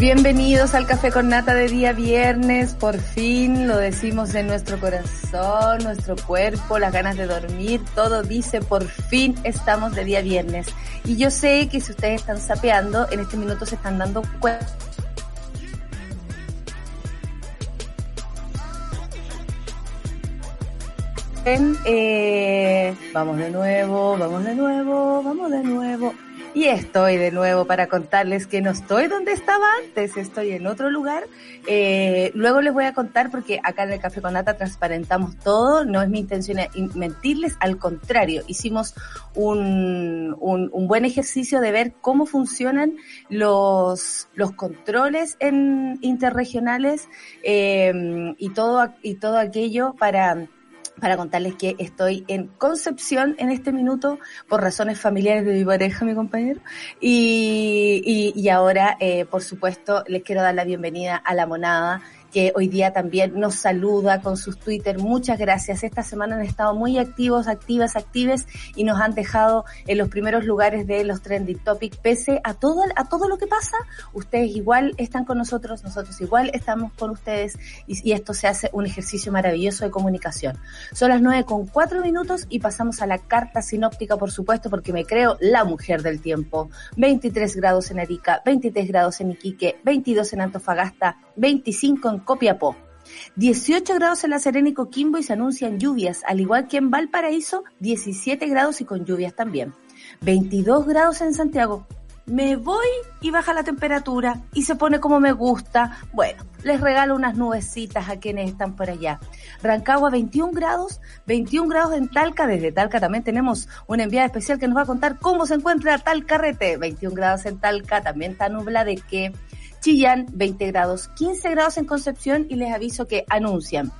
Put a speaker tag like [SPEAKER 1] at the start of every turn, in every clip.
[SPEAKER 1] Bienvenidos al Café con Nata de día viernes. Por fin lo decimos en nuestro corazón, nuestro cuerpo, las ganas de dormir. Todo dice por fin estamos de día viernes. Y yo sé que si ustedes están sapeando, en este minuto se están dando cuenta. Eh, vamos de nuevo, vamos de nuevo, vamos de nuevo. Y estoy de nuevo para contarles que no estoy donde estaba antes, estoy en otro lugar. Eh, luego les voy a contar porque acá en el Café con Nata transparentamos todo, no es mi intención mentirles, al contrario, hicimos un, un, buen ejercicio de ver cómo funcionan los, los controles en interregionales eh, y, todo, y todo aquello para para contarles que estoy en Concepción en este minuto por razones familiares de mi pareja, mi compañero. Y, y, y ahora, eh, por supuesto, les quiero dar la bienvenida a la monada que hoy día también nos saluda con sus Twitter. Muchas gracias. Esta semana han estado muy activos, activas, actives y nos han dejado en los primeros lugares de los trending topics. Pese a todo, a todo lo que pasa, ustedes igual están con nosotros, nosotros igual estamos con ustedes y, y esto se hace un ejercicio maravilloso de comunicación. Son las nueve con cuatro minutos y pasamos a la carta sinóptica, por supuesto, porque me creo la mujer del tiempo. 23 grados en Arica, 23 grados en Iquique, 22 en Antofagasta, 25 en Copiapó. 18 grados en La Serena y Coquimbo y se anuncian lluvias, al igual que en Valparaíso, 17 grados y con lluvias también. 22 grados en Santiago. Me voy y baja la temperatura y se pone como me gusta. Bueno, les regalo unas nubecitas a quienes están por allá. Rancagua 21 grados, 21 grados en Talca. Desde Talca también tenemos una enviada especial que nos va a contar cómo se encuentra Talcarrete. 21 grados en Talca, también está nubla de que Chillán 20 grados, 15 grados en Concepción y les aviso que anuncian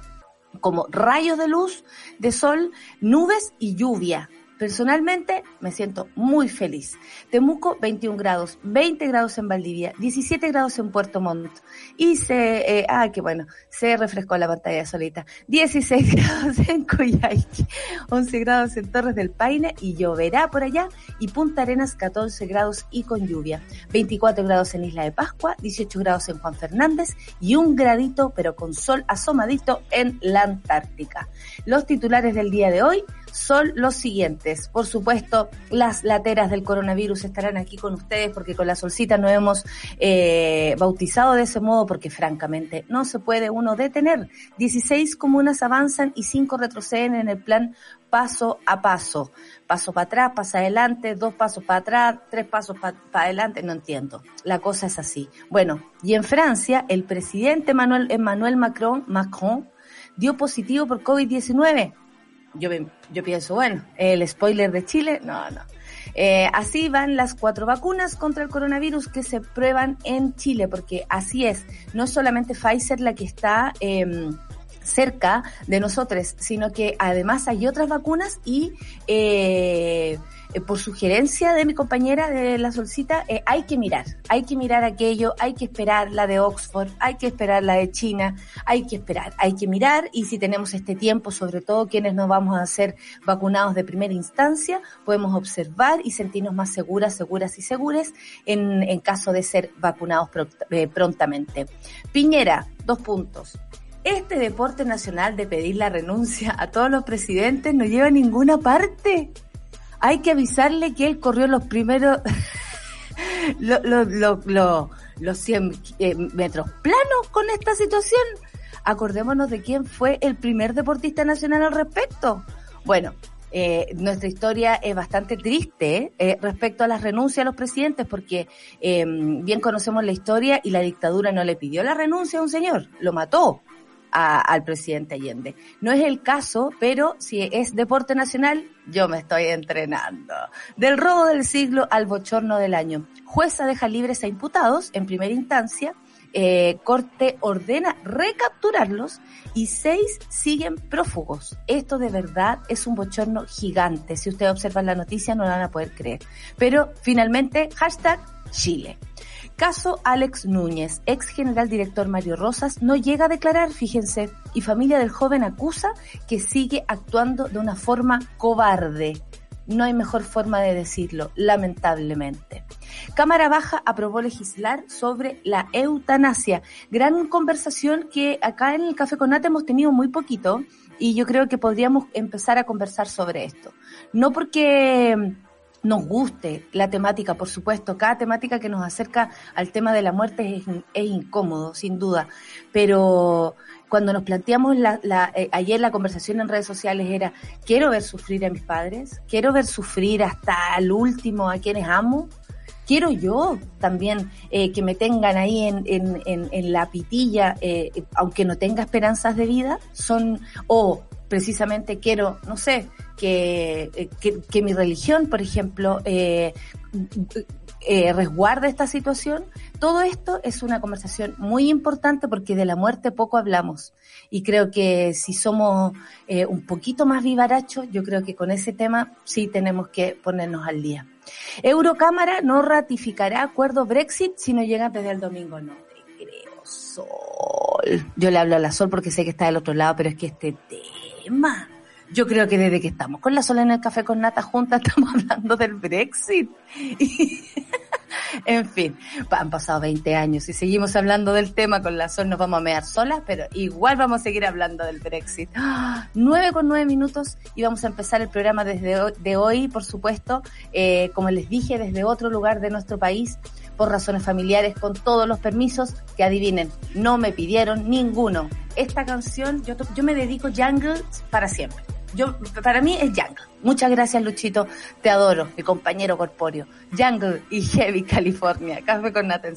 [SPEAKER 1] como rayos de luz, de sol, nubes y lluvia. Personalmente me siento muy feliz. Temuco 21 grados, 20 grados en Valdivia, 17 grados en Puerto Montt y se, eh, ah, qué bueno, se refrescó la pantalla solita. 16 grados en Coyhaique, 11 grados en Torres del Paine y lloverá por allá y Punta Arenas 14 grados y con lluvia. 24 grados en Isla de Pascua, 18 grados en Juan Fernández y un gradito pero con sol asomadito en la Antártica. Los titulares del día de hoy son los siguientes. Por supuesto, las lateras del coronavirus estarán aquí con ustedes porque con la solcita nos hemos eh, bautizado de ese modo porque francamente no se puede uno detener. 16 comunas avanzan y 5 retroceden en el plan paso a paso. Paso para atrás, paso adelante, dos pasos para atrás, tres pasos para pa adelante, no entiendo. La cosa es así. Bueno, y en Francia, el presidente Emmanuel, Emmanuel Macron, Macron dio positivo por COVID-19 yo, yo pienso, bueno, el spoiler de Chile, no, no. Eh, así van las cuatro vacunas contra el coronavirus que se prueban en Chile, porque así es, no solamente Pfizer la que está eh, cerca de nosotros, sino que además hay otras vacunas y eh, eh, por sugerencia de mi compañera de la solcita, eh, hay que mirar, hay que mirar aquello, hay que esperar la de Oxford, hay que esperar la de China, hay que esperar, hay que mirar y si tenemos este tiempo, sobre todo quienes nos vamos a hacer vacunados de primera instancia, podemos observar y sentirnos más seguras, seguras y seguras en, en caso de ser vacunados eh, prontamente. Piñera, dos puntos. Este deporte nacional de pedir la renuncia a todos los presidentes no lleva a ninguna parte hay que avisarle que él corrió los primeros, lo, lo, lo, lo, los 100 eh, metros planos con esta situación. Acordémonos de quién fue el primer deportista nacional al respecto. Bueno, Eh, nuestra historia es bastante triste eh, respecto a las renuncias a los presidentes, porque eh, bien conocemos la historia y la dictadura no le pidió la renuncia a un señor, lo mató al presidente Allende. No es el caso, pero si es deporte nacional, yo me estoy entrenando. Del robo del siglo al bochorno del año. Jueza deja libres a imputados en primera instancia eh, Corte ordena recapturarlos y seis siguen prófugos. Esto de verdad es un bochorno gigante. Si ustedes observan la noticia no lo van a poder creer. Pero finalmente, hashtag Chile. Caso Alex Núñez, ex general director Mario Rosas, no llega a declarar, fíjense, y familia del joven acusa que sigue actuando de una forma cobarde. No hay mejor forma de decirlo, lamentablemente. Cámara Baja aprobó legislar sobre la eutanasia. Gran conversación que acá en el Café con Nata hemos tenido muy poquito y yo creo que podríamos empezar a conversar sobre esto. No porque nos guste la temática, por supuesto, cada temática que nos acerca al tema de la muerte es, incómodo, sin duda, pero cuando nos planteamos la, eh, ayer la conversación en redes sociales era, quiero ver sufrir a mis padres, quiero ver sufrir hasta el último a quienes amo, quiero yo también eh, que me tengan ahí en, en, en, la pitilla, eh, aunque no tenga esperanzas de vida, son, o precisamente quiero, no sé, que, eh, que, que mi religión, por ejemplo, eh, eh, resguarde esta situación. Todo esto es una conversación muy importante porque de la muerte poco hablamos. Y creo que si somos eh, un poquito más vivarachos, yo creo que con ese tema sí tenemos que ponernos al día. Eurocámara no ratificará acuerdo Brexit si no llega desde el domingo. No te creo, Sol. Yo le hablo a la Sol porque sé que está del otro lado, pero es que este tema yo creo que desde que estamos con la sola en el café con nata juntas estamos hablando del Brexit. en fin, han pasado 20 años y seguimos hablando del tema con la sol, nos vamos a mear solas, pero igual vamos a seguir hablando del Brexit. 9 con 9 minutos y vamos a empezar el programa desde hoy, de hoy, por supuesto, eh, como les dije, desde otro lugar de nuestro país, por razones familiares con todos los permisos que adivinen, no me pidieron ninguno. Esta canción, yo, yo me dedico Jungle para siempre. Yo, para mí es Jungle. Muchas gracias, Luchito. Te adoro, mi compañero corpóreo. Jungle y Heavy California. Café con nata en.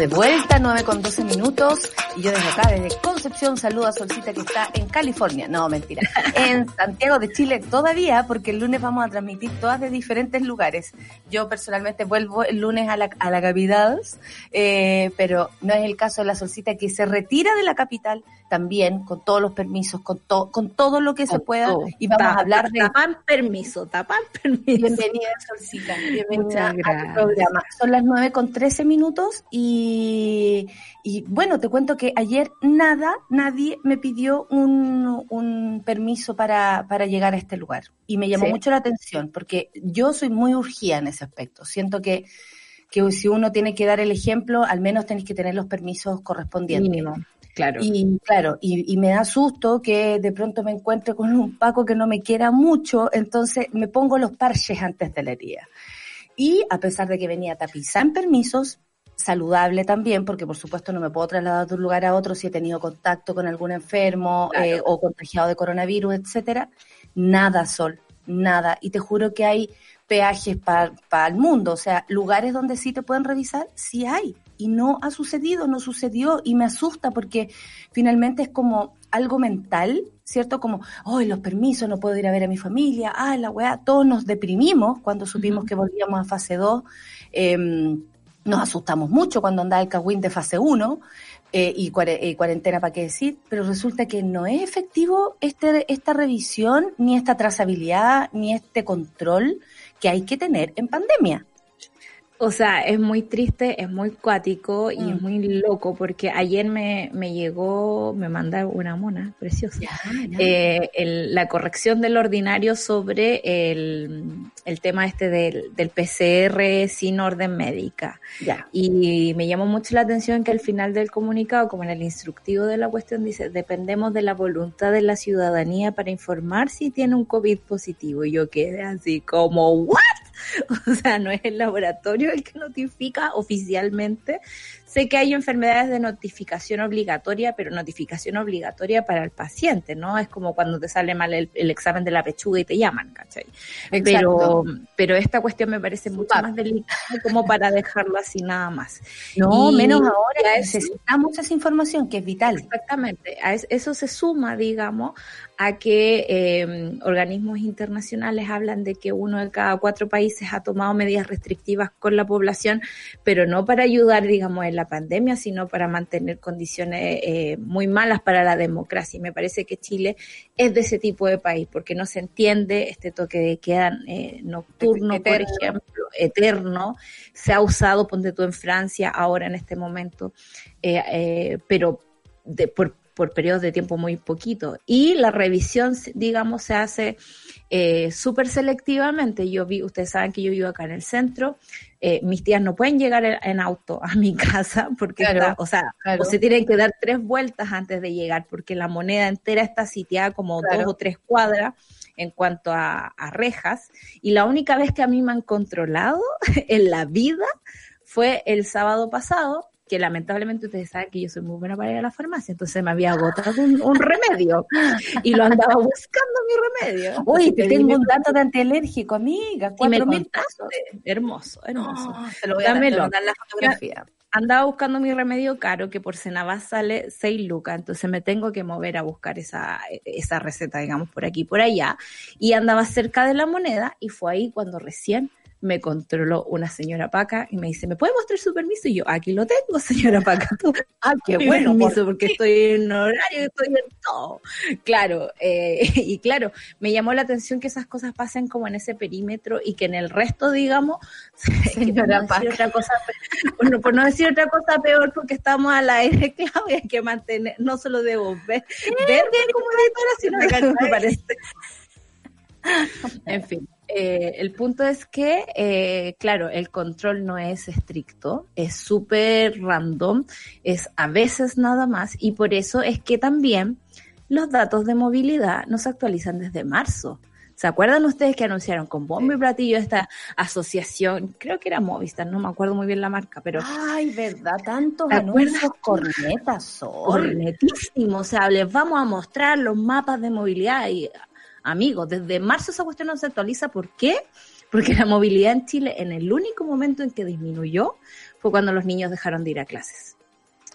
[SPEAKER 1] De vuelta, 9 con 12 minutos. Y yo desde acá, desde Concepción, saludo a Solcita que está en California. No, mentira. En Santiago de Chile todavía, porque el lunes vamos a transmitir todas de diferentes lugares. Yo personalmente vuelvo el lunes a la, a la capital, eh, pero no es el caso de la Solcita que se retira de la capital también con todos los permisos, con, todo con todo lo que se pueda. Y vamos a hablar de...
[SPEAKER 2] Tapan permiso, tapan permiso.
[SPEAKER 1] Bienvenida, Solcita. Bienvenida al programa. Son las 9 con 13 minutos y, y bueno, te cuento que ayer nada, nadie me pidió un, un permiso para, para llegar a este lugar. Y me llamó mucho la atención porque yo soy muy urgida en ese aspecto. Siento que que si uno tiene que dar el ejemplo, al menos tenéis que tener los permisos correspondientes.
[SPEAKER 2] Mínimo. Claro.
[SPEAKER 1] Y claro, y, y, me da susto que de pronto me encuentre con un Paco que no me quiera mucho, entonces me pongo los parches antes de la herida. Y a pesar de que venía tapizada en permisos, saludable también, porque por supuesto no me puedo trasladar de un lugar a otro si he tenido contacto con algún enfermo claro. eh, o contagiado de coronavirus, etcétera. Nada, Sol, nada. Y te juro que hay peajes para pa el mundo, o sea, lugares donde sí te pueden revisar, sí hay. Y no ha sucedido, no sucedió y me asusta porque finalmente es como algo mental, ¿cierto? Como, oh, los permisos, no puedo ir a ver a mi familia, ah, la weá, todos nos deprimimos cuando supimos uh -huh. que volvíamos a fase 2. Eh, nos asustamos mucho cuando andaba el cagüín de fase 1 eh, y, y, cuarentena, ¿para qué decir? Pero resulta que no es efectivo este, esta revisión, ni esta trazabilidad, ni este control que hay que tener en pandemia.
[SPEAKER 2] O sea, es muy triste, es muy cuático y mm. es muy loco porque ayer me, me llegó, me manda una mona preciosa. Eh, el, la corrección del ordinario sobre el, el tema este del, del, PCR sin orden médica.
[SPEAKER 1] Ya.
[SPEAKER 2] Y me llamó mucho la atención que al final del comunicado, como en el instructivo de la cuestión, dice, dependemos de la voluntad de la ciudadanía para informar si tiene un COVID positivo. Y yo quedé así como, ¿what? O sea, no es el laboratorio el que notifica oficialmente. Sé que hay enfermedades de notificación obligatoria, pero notificación obligatoria para el paciente, ¿no? Es como cuando te sale mal el, el examen de la pechuga y te llaman, ¿cachai? Pero, pero esta cuestión me parece mucho más delicada como para dejarlo así nada más.
[SPEAKER 1] No, y, menos ahora necesitamos esa información que es vital.
[SPEAKER 2] Exactamente. A eso se suma, digamos, a que eh, organismos internacionales hablan de que uno de cada cuatro países ha tomado medidas restrictivas con la población, pero no para ayudar, digamos, en la pandemia, sino para mantener condiciones eh, muy malas para la democracia. Y me parece que Chile es de ese tipo de país, porque no se entiende este toque de queda eh, nocturno, eterno. por ejemplo, eterno. Se ha usado, ponte tú en Francia, ahora en este momento, eh, pero de, por por periodos de tiempo muy poquito. Y la revisión, digamos, se hace eh, súper selectivamente. Yo vi, ustedes saben que yo vivo acá en el centro, eh, mis tías no pueden llegar en auto a mi casa porque
[SPEAKER 1] claro,
[SPEAKER 2] está, o sea,
[SPEAKER 1] claro.
[SPEAKER 2] o se tienen que dar tres vueltas antes de llegar porque la moneda entera está sitiada como claro. dos o tres cuadras en cuanto a, a rejas. Y la única vez que a mí me han controlado en la vida fue el sábado pasado que lamentablemente ustedes saben que yo soy muy buena para ir a la farmacia, entonces me había agotado un, un remedio y lo andaba buscando mi remedio.
[SPEAKER 1] Uy, te tengo un dato de antialérgico, amiga, cuatro mil pesos.
[SPEAKER 2] Hermoso, hermoso.
[SPEAKER 1] Oh, te lo voy a dar la fotografía.
[SPEAKER 2] Andaba buscando mi remedio caro que por Senabas sale 6 lucas, entonces me tengo que mover a buscar esa, esa receta, digamos, por aquí, por allá. Y andaba cerca de la moneda y fue ahí cuando recién me controló una señora Paca y me dice, ¿me puede mostrar su permiso? Y yo, aquí lo tengo, señora Paca.
[SPEAKER 1] ah, qué bueno.
[SPEAKER 2] Permiso, porque estoy en horario, estoy en todo. Claro, eh, y claro, me llamó la atención que esas cosas pasen como en ese perímetro y que en el resto, digamos,
[SPEAKER 1] señora Paca.
[SPEAKER 2] Otra cosa, bueno, por no decir otra cosa peor, porque estamos al aire, claro, y hay que mantener, no solo debo ver, ver como editora, sino me parece. en fin. Eh, el punto es que, eh, claro, el control no es estricto, es súper random, es a veces nada más, y por eso es que también los datos de movilidad no se actualizan desde marzo. ¿Se acuerdan ustedes que anunciaron con bombo y platillo esta asociación? Creo que era Movistar, no me acuerdo muy bien la marca, pero...
[SPEAKER 1] Ay, ¿verdad? Tantos anuncios cornetas son.
[SPEAKER 2] Cornetísimos, o sea, les vamos a mostrar los mapas de movilidad y amigos, desde marzo esa cuestión no se actualiza. ¿Por qué? Porque la movilidad en Chile, en el único momento en que disminuyó, fue cuando los niños dejaron de ir a clases.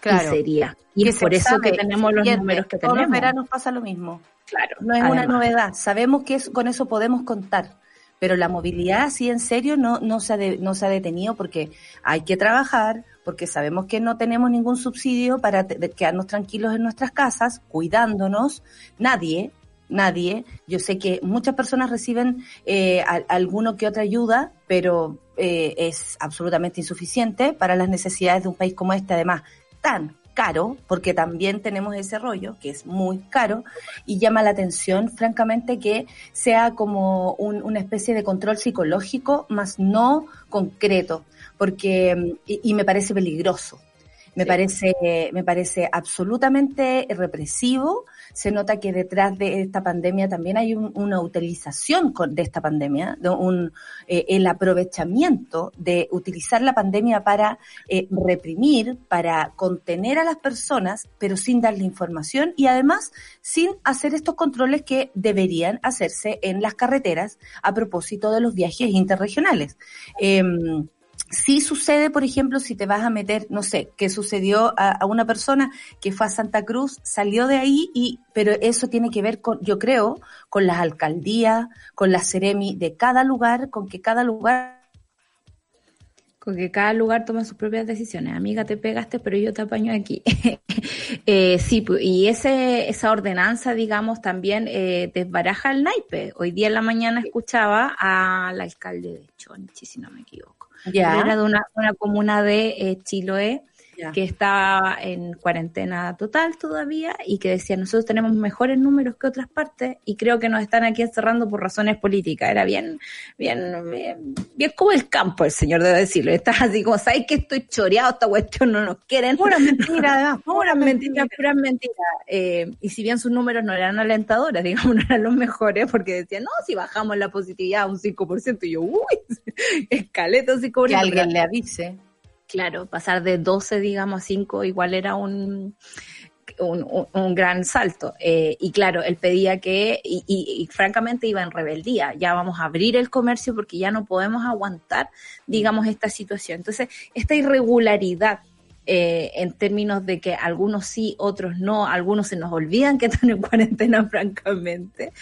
[SPEAKER 2] Claro. Y sería. Y es por eso que tenemos los números que tenemos. Todos
[SPEAKER 1] los veranos pasa lo mismo.
[SPEAKER 2] Claro.
[SPEAKER 1] No es una novedad. Sabemos que con eso podemos contar. Pero la movilidad, sí, en serio, no, no, se ha no se ha detenido porque hay que trabajar, porque sabemos que no tenemos ningún subsidio para quedarnos tranquilos en nuestras casas, cuidándonos. Nadie, nadie. Yo sé que muchas personas reciben eh, alguno que otra ayuda, pero eh, es absolutamente insuficiente para las necesidades de un país como este, además tan caro, porque también tenemos ese rollo, que es muy caro, y llama la atención, francamente, que sea como una especie de control psicológico, más no concreto, porque, y me parece peligroso, me parece, me parece absolutamente represivo. Se nota que detrás de esta pandemia también hay una utilización de esta pandemia, de un, eh, el aprovechamiento de utilizar la pandemia para eh, reprimir, para contener a las personas, pero sin darle información y además sin hacer estos controles que deberían hacerse en las carreteras a propósito de los viajes interregionales. Em, Sí sucede, por ejemplo, si te vas a meter, no sé, qué sucedió a, una persona que fue a Santa Cruz, salió de ahí y, pero eso tiene que ver con, yo creo, con las alcaldías, con la Ceremi de cada lugar, con que cada lugar
[SPEAKER 2] con que cada lugar toma sus propias decisiones. Amiga, te pegaste, pero yo te apaño aquí. eh, sí, y ese, esa ordenanza, digamos, también eh, desbaraja el naipe. Hoy día en la mañana escuchaba al alcalde de Chonchi, si no me equivoco era de una, comuna de eh, Chiloé que estaba en cuarentena total todavía y que decía, nosotros tenemos mejores números que otras partes y creo que nos están aquí encerrando por razones políticas. Era bien, bien, bien, como el campo, el señor debe decirlo. Estás así como, ¿sabes que estoy choreado? Esta cuestión no nos quieren.
[SPEAKER 1] Pura mentira, además.
[SPEAKER 2] Pura mentira, pura mentira. Eh, y si bien sus números no eran alentadores, digamos, no eran los mejores, porque decían, no, si bajamos la positividad a un 5%, y yo, uy, escaleta 5%.
[SPEAKER 1] Que alguien le avise.
[SPEAKER 2] Claro, pasar de 12, digamos, a 5 igual era un, un, gran salto. Eh, y claro, él pedía que, y, y, francamente iba en rebeldía, ya vamos a abrir el comercio porque ya no podemos aguantar, digamos, esta situación. Entonces, esta irregularidad eh, en términos de que algunos sí, otros no, algunos se nos olvidan que están en cuarentena, francamente,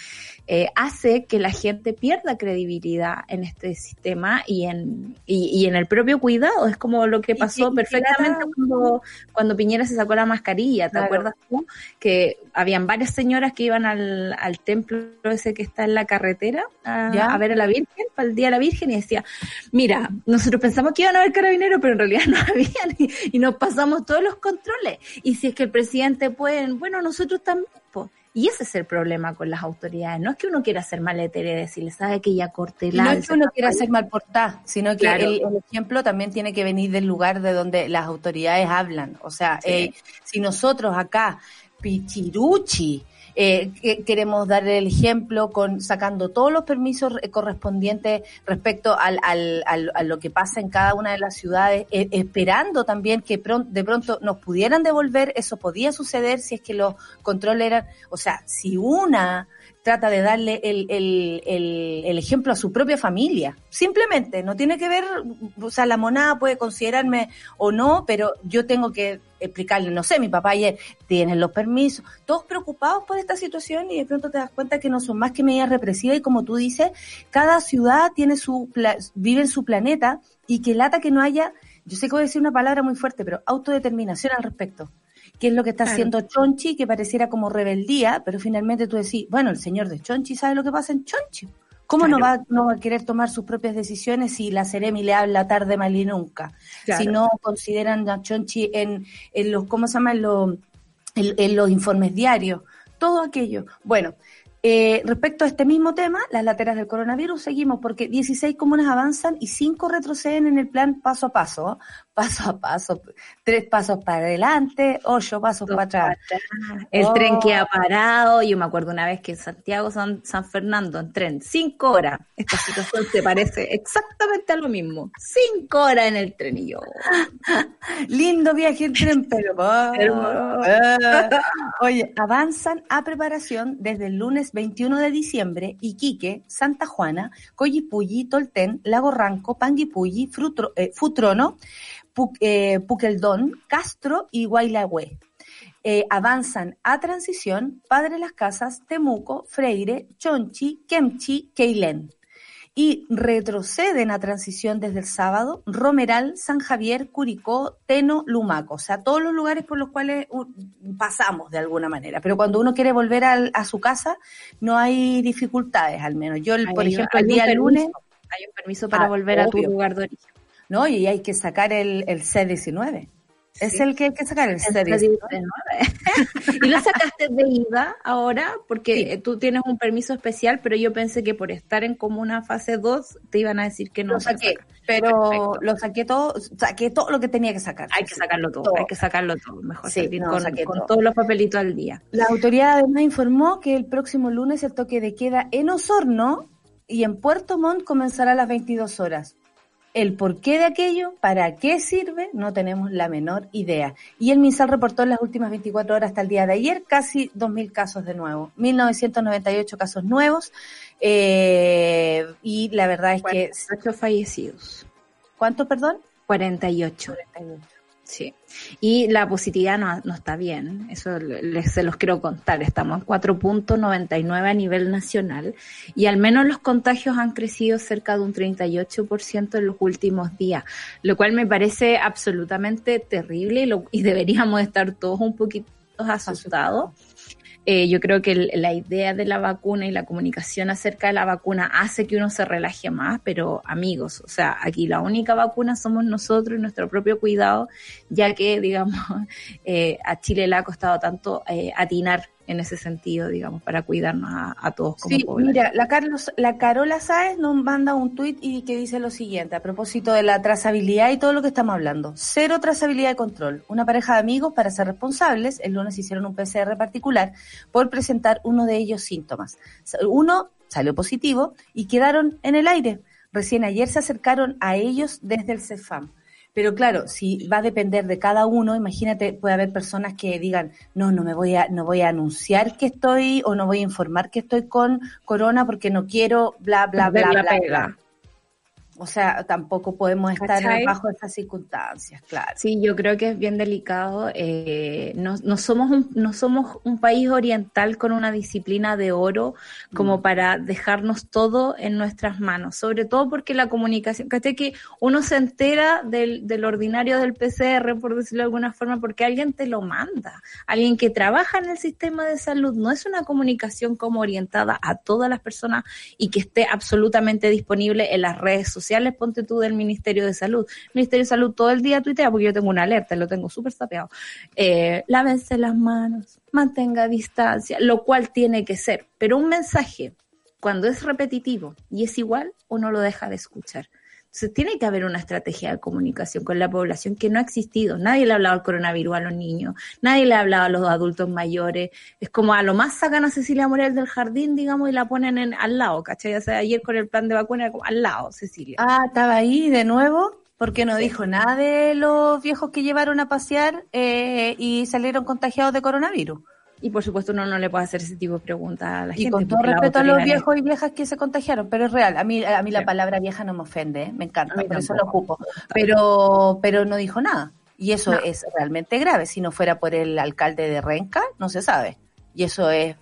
[SPEAKER 2] eh, hace que la gente pierda credibilidad en este sistema y en, y, en el propio cuidado. Es como lo que pasó perfectamente cuando, cuando Piñera se sacó la mascarilla, ¿te acuerdas tú? Que habían varias señoras que iban al, al templo ese que está en la carretera a, ver a la Virgen, para el Día de la Virgen, y decía, mira, nosotros pensamos que iban a haber carabineros, pero en realidad no habían, y, y nos pasamos todos los controles. Y si es que el presidente puede, bueno, nosotros también, pues. Y ese es el problema con las autoridades. No es que uno quiera ser maletera y decirle, sabe que ya corte la.
[SPEAKER 1] No es que uno quiera ser mal portada, sino que el, ejemplo también tiene que venir del lugar de donde las autoridades hablan. O sea, eh, si nosotros acá, Pichiruchi, eh, queremos dar el ejemplo con sacando todos los permisos correspondientes respecto al, al, a lo que pasa en cada una de las ciudades, eh, esperando también que de pronto nos pudieran devolver, eso podía suceder si es que los controles eran, o sea, si una trata de darle el, el, el, ejemplo a su propia familia. Simplemente, no tiene que ver, o sea, la monada puede considerarme o no, pero yo tengo que explicarle, no sé, mi papá ayer tiene los permisos, todos preocupados por esta situación y de pronto te das cuenta que no son más que medidas represivas y como tú dices, cada ciudad tiene su, vive en su planeta y que lata que no haya, yo sé que voy a decir una palabra muy fuerte, pero autodeterminación al respecto qué es lo que está haciendo Chonchi, que pareciera como rebeldía, pero finalmente tú decís, bueno, el señor de Chonchi sabe lo que pasa en Chonchi. ¿Cómo no, va, no va a querer tomar sus propias decisiones si la Ceremi le habla tarde, mal y nunca? Si no consideran a Chonchi en, en los, ¿cómo se llama? En, en los informes diarios. Todo aquello. Bueno, eh, respecto a este mismo tema, las lateras del coronavirus, seguimos porque 16 comunas avanzan y 5 retroceden en el plan paso a paso paso a paso, tres pasos para adelante, ocho pasos para atrás.
[SPEAKER 2] El tren que ha oh. parado, yo me acuerdo una vez que en Santiago, San, San Fernando, en tren, cinco horas. Esta situación se parece exactamente a lo mismo. Cinco horas en el tren y yo.
[SPEAKER 1] Lindo viaje en tren, pero... Oye, avanzan a preparación desde el lunes 21 de diciembre Iquique, Santa Juana, Coyipulli, Tolten, Lago Ranco, Panguipulli, Frutro, eh, Futrono, Puqueldón, Castro y Guaylahue. avanzan a Transición, Padre Las Casas, Temuco, Freire, Chonchi, Kemchi, Keilén. Y retroceden a transición desde el sábado Romeral, San Javier, Curicó, Teno, Lumaco, o sea, todos los lugares por los cuales pasamos de alguna manera, pero cuando uno quiere volver a, su casa no hay dificultades, al menos. Yo, por ejemplo, el día lunes...
[SPEAKER 2] Hay un permiso para ah, volver a tu lugar de origen.
[SPEAKER 1] No, y hay que sacar el, el C-19. Es el que hay que sacar el C19.
[SPEAKER 2] y lo sacaste de IVA ahora porque tú tienes un permiso especial, pero yo pensé que por estar en comuna fase 2 te iban a decir que no.
[SPEAKER 1] Lo saqué, pero lo saqué todo, saqué todo lo que tenía que sacar.
[SPEAKER 2] Hay que sacarlo todo, hay que sacarlo todo, mejor con, todos los papelitos al día.
[SPEAKER 1] La autoridad además informó que el próximo lunes el toque de queda en Osorno y en Puerto Montt comenzará a las 22 horas. El porqué de aquello, para qué sirve, no tenemos la menor idea. Y el MinSal reportó en las últimas 24 horas hasta el día de ayer casi 2.000 casos de nuevo, 1.998 casos nuevos. Eh, y la verdad es que...
[SPEAKER 2] 48 fallecidos.
[SPEAKER 1] ¿Cuánto, perdón?
[SPEAKER 2] 48. 48. Sí, y la positividad no, no está bien, eso les, se los quiero contar, estamos en 4.99 a nivel nacional y al menos los contagios han crecido cerca de un 38% en los últimos días, lo cual me parece absolutamente terrible y, lo, y deberíamos estar todos un poquito asustados eh, yo creo que la idea de la vacuna y la comunicación acerca de la vacuna hace que uno se relaje más, pero amigos, o sea, aquí la única vacuna somos nosotros y nuestro propio cuidado, ya que, digamos, eh, a Chile le ha costado tanto eh, atinar en ese sentido, digamos, para cuidarnos a, todos como
[SPEAKER 1] sí, Mira, la, Carlos, la Carola Sáez nos manda un tuit y que dice lo siguiente, a propósito de la trazabilidad y todo lo que estamos hablando. Cero trazabilidad de control. Una pareja de amigos, para ser responsables, el lunes hicieron un PCR particular por presentar uno de ellos síntomas. Uno salió positivo y quedaron en el aire. Recién ayer se acercaron a ellos desde el CEFAM. Pero claro, si va a depender de cada uno, imagínate, puede haber personas que digan, no, no me voy a, no voy a anunciar que estoy o no voy a informar que estoy con corona porque no quiero, bla, bla, bla, bla, bla. O sea, tampoco podemos estar bajo esas circunstancias, claro.
[SPEAKER 2] Sí, yo creo que es bien delicado. Eh, no, no, somos un, no somos un país oriental con una disciplina de oro como mm. para dejarnos todo en nuestras manos. Sobre todo porque la comunicación, que uno se entera del, del ordinario del PCR, por decirlo de alguna forma, porque alguien te lo manda. Alguien que trabaja en el sistema de salud. No es una comunicación como orientada a todas las personas y que esté absolutamente disponible en las redes sociales sociales, ponte tú del Ministerio de Salud. El Ministerio de Salud todo el día tuitea porque yo tengo una alerta, lo tengo súper sapeado. Eh, lávense las manos, mantenga distancia, lo cual tiene que ser. Pero un mensaje, cuando es repetitivo y es igual, uno lo deja de escuchar. Entonces tiene que haber una estrategia de comunicación con la población que no ha existido. Nadie le ha hablado al coronavirus a los niños, nadie le ha hablado a los adultos mayores. Es como a lo más sacan a Cecilia Morel del jardín, digamos, y la ponen en, al lado, ¿cachai? O sea, ayer con el plan de vacuna, al lado, Cecilia.
[SPEAKER 1] Ah, estaba ahí de nuevo porque no dijo nada de los viejos que llevaron a pasear eh, y salieron contagiados de coronavirus.
[SPEAKER 2] Y por supuesto uno no le puede hacer ese tipo de preguntas a la gente.
[SPEAKER 1] Y con todo respeto a los viejos y viejas que se contagiaron, pero es real. A mí, a mí la palabra vieja no me ofende, ¿eh? me encanta, por eso lo ocupo. Pero, pero no dijo nada. Y eso es realmente grave. Si no fuera por el alcalde de Renca, no se sabe y eso es,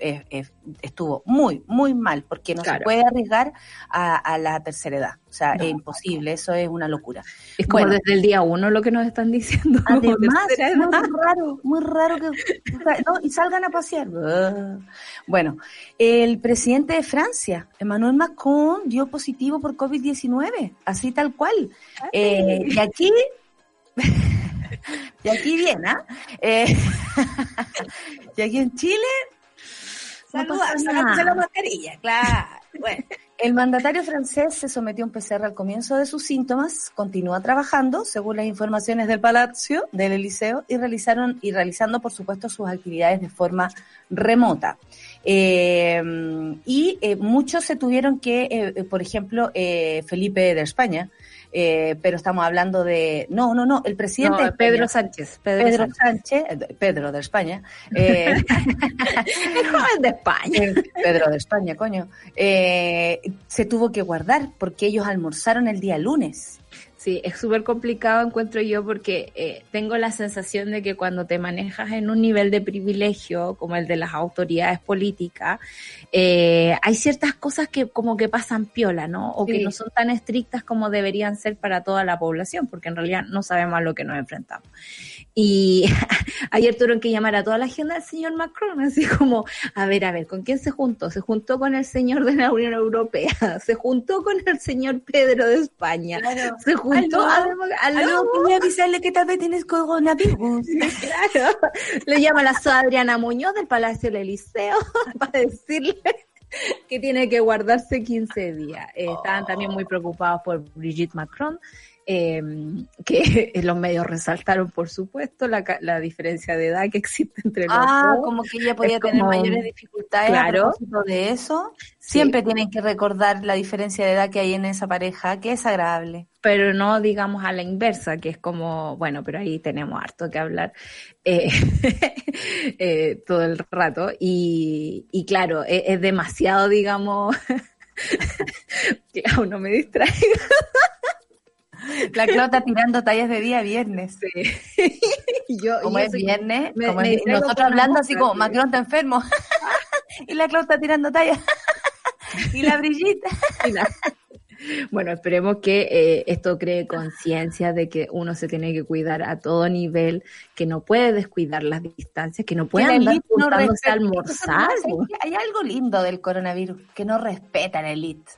[SPEAKER 1] estuvo muy, muy mal, porque no se puede arriesgar a, la tercera edad. O sea, es imposible, eso es una locura.
[SPEAKER 2] Es como desde el día uno lo que nos están diciendo.
[SPEAKER 1] Además, es muy raro, muy raro que... y salgan a pasear. Bueno, el presidente de Francia, Emmanuel Macron, dio positivo por COVID-19, así tal cual. Eh, y aquí... y aquí viene, ¿ah? ¿eh? y aquí en Chile, saludar, la mascarilla, claro. Bueno, el mandatario francés se sometió a un PCR al comienzo de sus síntomas, continúa trabajando, según las informaciones del Palacio del Eliseo, y realizaron y realizando, por supuesto, sus actividades de forma remota. Eh, y eh, muchos se tuvieron que, eh, por ejemplo, Felipe de España, eh, pero estamos hablando de... No, no, no, el presidente...
[SPEAKER 2] Pedro Sánchez.
[SPEAKER 1] Pedro, Sánchez. Eh, Pedro de España. Eh,
[SPEAKER 2] el joven de España.
[SPEAKER 1] Pedro de España, coño. se tuvo que guardar porque ellos almorzaron el día lunes.
[SPEAKER 2] Sí, es súper complicado, encuentro yo, porque eh, tengo la sensación de que cuando te manejas en un nivel de privilegio, como el de las autoridades políticas, eh, hay ciertas cosas que como que pasan piola, ¿no? O que no son tan estrictas como deberían ser para toda la población, porque en realidad no sabemos a lo que nos enfrentamos. Y ayer tuvieron que llamar a toda la agenda del señor Macron, así como, a ver, a ver, ¿con quién se juntó? Se juntó con el señor de la Unión Europea, se juntó con el señor Pedro de España, se juntó,
[SPEAKER 1] aló, voy a avisarle que tal vez tienes coronavirus.
[SPEAKER 2] claro, le llama la Adriana Muñoz del Palacio del Eliseo para decirle que tiene que guardarse 15 días. Eh, estaban también muy preocupados por Brigitte Macron, eh, que los medios resaltaron, por supuesto, la, la, diferencia de edad que existe entre los
[SPEAKER 1] ah, como que ella podía tener mayores dificultades claro. de eso. Siempre tienen que recordar la diferencia de edad que hay en esa pareja, que es agradable.
[SPEAKER 2] Pero no digamos a la inversa, que es como, bueno, pero ahí tenemos harto que hablar eh, eh, todo el rato. Y, y claro, es, es demasiado, digamos, que no me distraiga.
[SPEAKER 1] La Clota tirando tallas de día viernes.
[SPEAKER 2] Sí.
[SPEAKER 1] yo, como es viernes, nosotros hablando así como Macron está enfermo. y la Clota tirando tallas. y la brillita.
[SPEAKER 2] Bueno, esperemos que eh, esto cree conciencia de que uno se tiene que cuidar a todo nivel, que no puede descuidar las distancias, que no puede andar juntándose a almorzar.
[SPEAKER 1] Hay algo lindo del coronavirus, que no respetan el elite.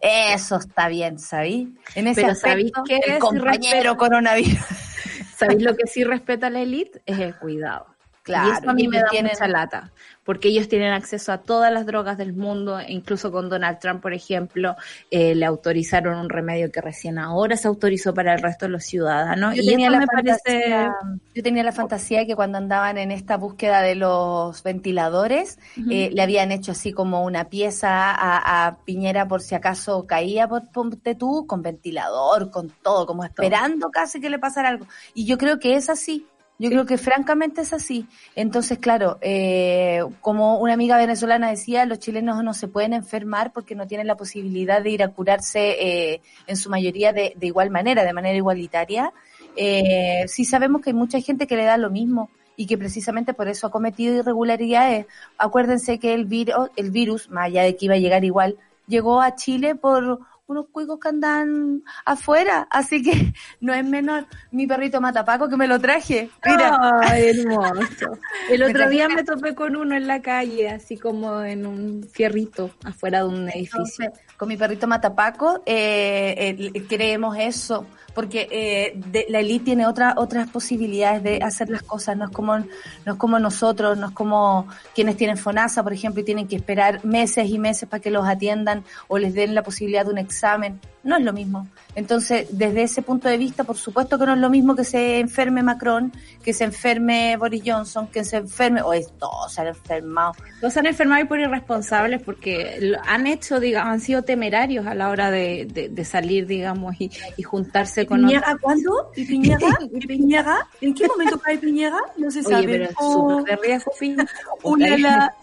[SPEAKER 1] Eso está bien, ¿sabí?
[SPEAKER 2] En ese Pero aspecto, el
[SPEAKER 1] compañero coronavirus.
[SPEAKER 2] ¿Sabéis lo que sí respeta la élite? Es el cuidado. Claro, y eso a mí me da mucha lata, porque ellos tienen acceso a todas las drogas del mundo, incluso con Donald Trump, por ejemplo, eh, le autorizaron un remedio que recién ahora se autorizó para el resto de los ciudadanos.
[SPEAKER 1] Yo y tenía la me fantasía, parece... Yo tenía la fantasía de que cuando andaban en esta búsqueda de los ventiladores, eh, le habían hecho así como una pieza a, Piñera por si acaso caía, por, ponte tú, con ventilador, con todo, como esperando casi que le pasara algo. Y yo creo que es así yo creo que francamente es así. Entonces, claro, eh, como una amiga venezolana decía, los chilenos no se pueden enfermar porque no tienen la posibilidad de ir a curarse eh, en su mayoría de, de, igual manera, de manera igualitaria. Eh, sí sabemos que hay mucha gente que le da lo mismo y que precisamente por eso ha cometido irregularidades. Acuérdense que el virus, el virus, más allá de que iba a llegar igual, llegó a Chile por unos cuicos que andan afuera, así que no es menor. Mi perrito Matapaco que me lo traje. Mira.
[SPEAKER 2] Ay, hermoso. El otro día me topé con uno en la calle, así como en un fierrito afuera de un edificio.
[SPEAKER 1] con mi perrito Matapaco eh, eh, creemos eso porque eh, la elite tiene otra, otras posibilidades de hacer las cosas, no es como no es como nosotros, no es como quienes tienen FONASA, por ejemplo, y tienen que esperar meses y meses para que los atiendan o les den la posibilidad de un examen no es lo mismo. Entonces, desde ese punto de vista, por supuesto que no es lo mismo que se enferme Macron, que se enferme Boris Johnson, que se enferme, o es, todos se han enfermado.
[SPEAKER 2] Todos se han enfermado y por irresponsables porque han hecho, digamos, han sido temerarios a la hora de, salir, digamos, y, juntarse con
[SPEAKER 1] Piñera, ¿cuándo? ¿Y Piñera? ¿Y Piñera? ¿En qué momento cae Piñera? No se sabe.
[SPEAKER 2] pero es súper de riesgo,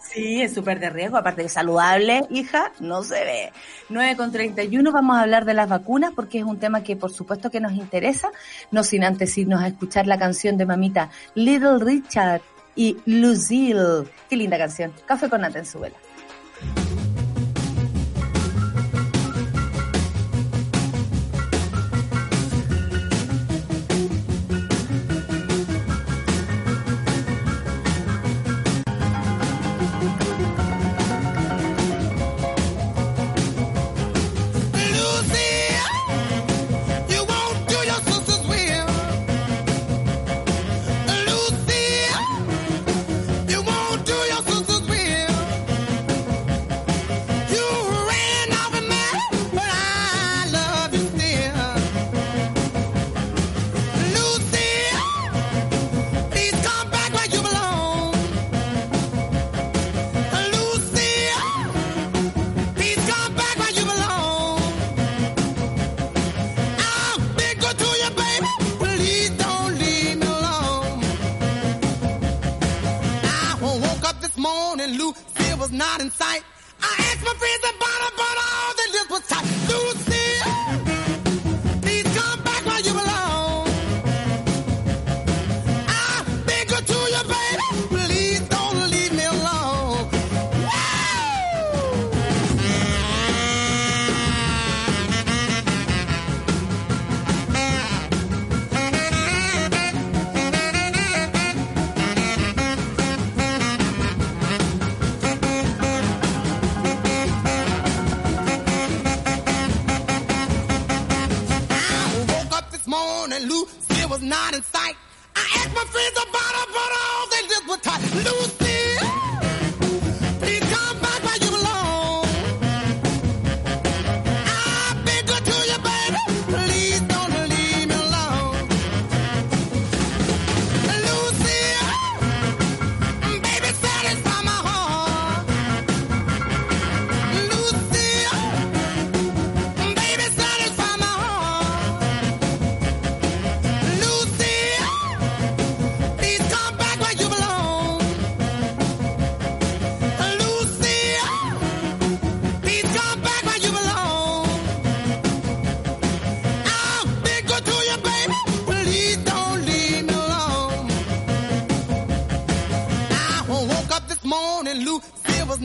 [SPEAKER 1] Sí, es súper de riesgo, aparte de saludable, hija, no se ve. 9 con 31 vamos a hablar de las vacunas porque es un tema que por supuesto que nos interesa, no sin antes irnos a escuchar la canción de mamita Little Richard y Lucille. Qué linda canción. Café con Nata en su vela.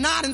[SPEAKER 3] Not in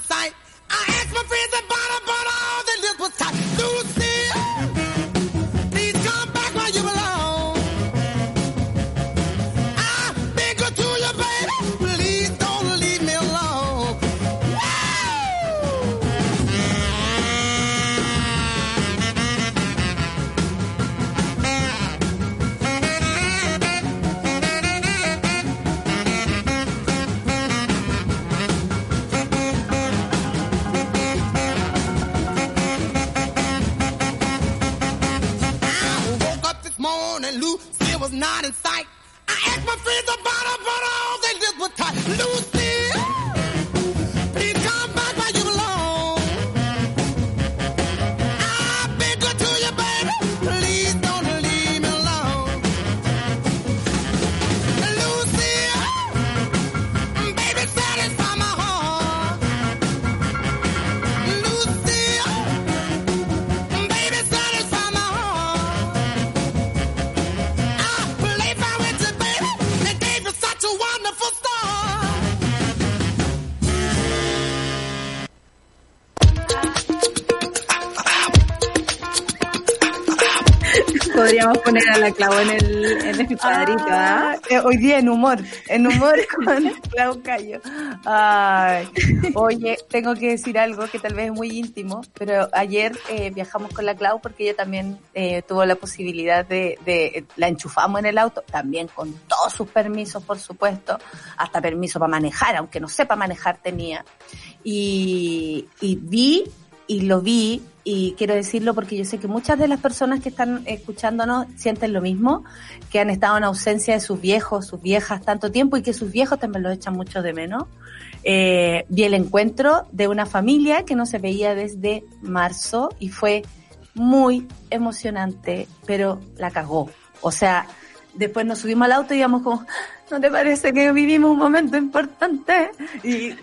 [SPEAKER 3] Not in sight. I asked my friends about them.
[SPEAKER 2] Podríamos poner a la clavo en el, en el cuadrito, ¿ah?
[SPEAKER 1] Ah, eh, hoy día en humor, en humor con Clau Cayo. Ay, oye, tengo que decir algo que tal vez es muy íntimo, pero ayer eh, viajamos con la Clau porque ella también eh, tuvo la posibilidad de, de, la enchufamos en el auto, también con todos sus permisos, por supuesto, hasta permiso para manejar, aunque no sepa manejar tenía. Y, y vi y lo vi y quiero decirlo porque yo sé que muchas de las personas que están escuchándonos sienten lo mismo, que han estado en ausencia de sus viejos, sus viejas tanto tiempo y que sus viejos también los echan mucho de menos. Eh, vi el encuentro de una familia que no se veía desde marzo y fue muy emocionante, pero la cagó. O sea, después nos subimos al auto y íbamos como, ¿no te parece que vivimos un momento importante? Y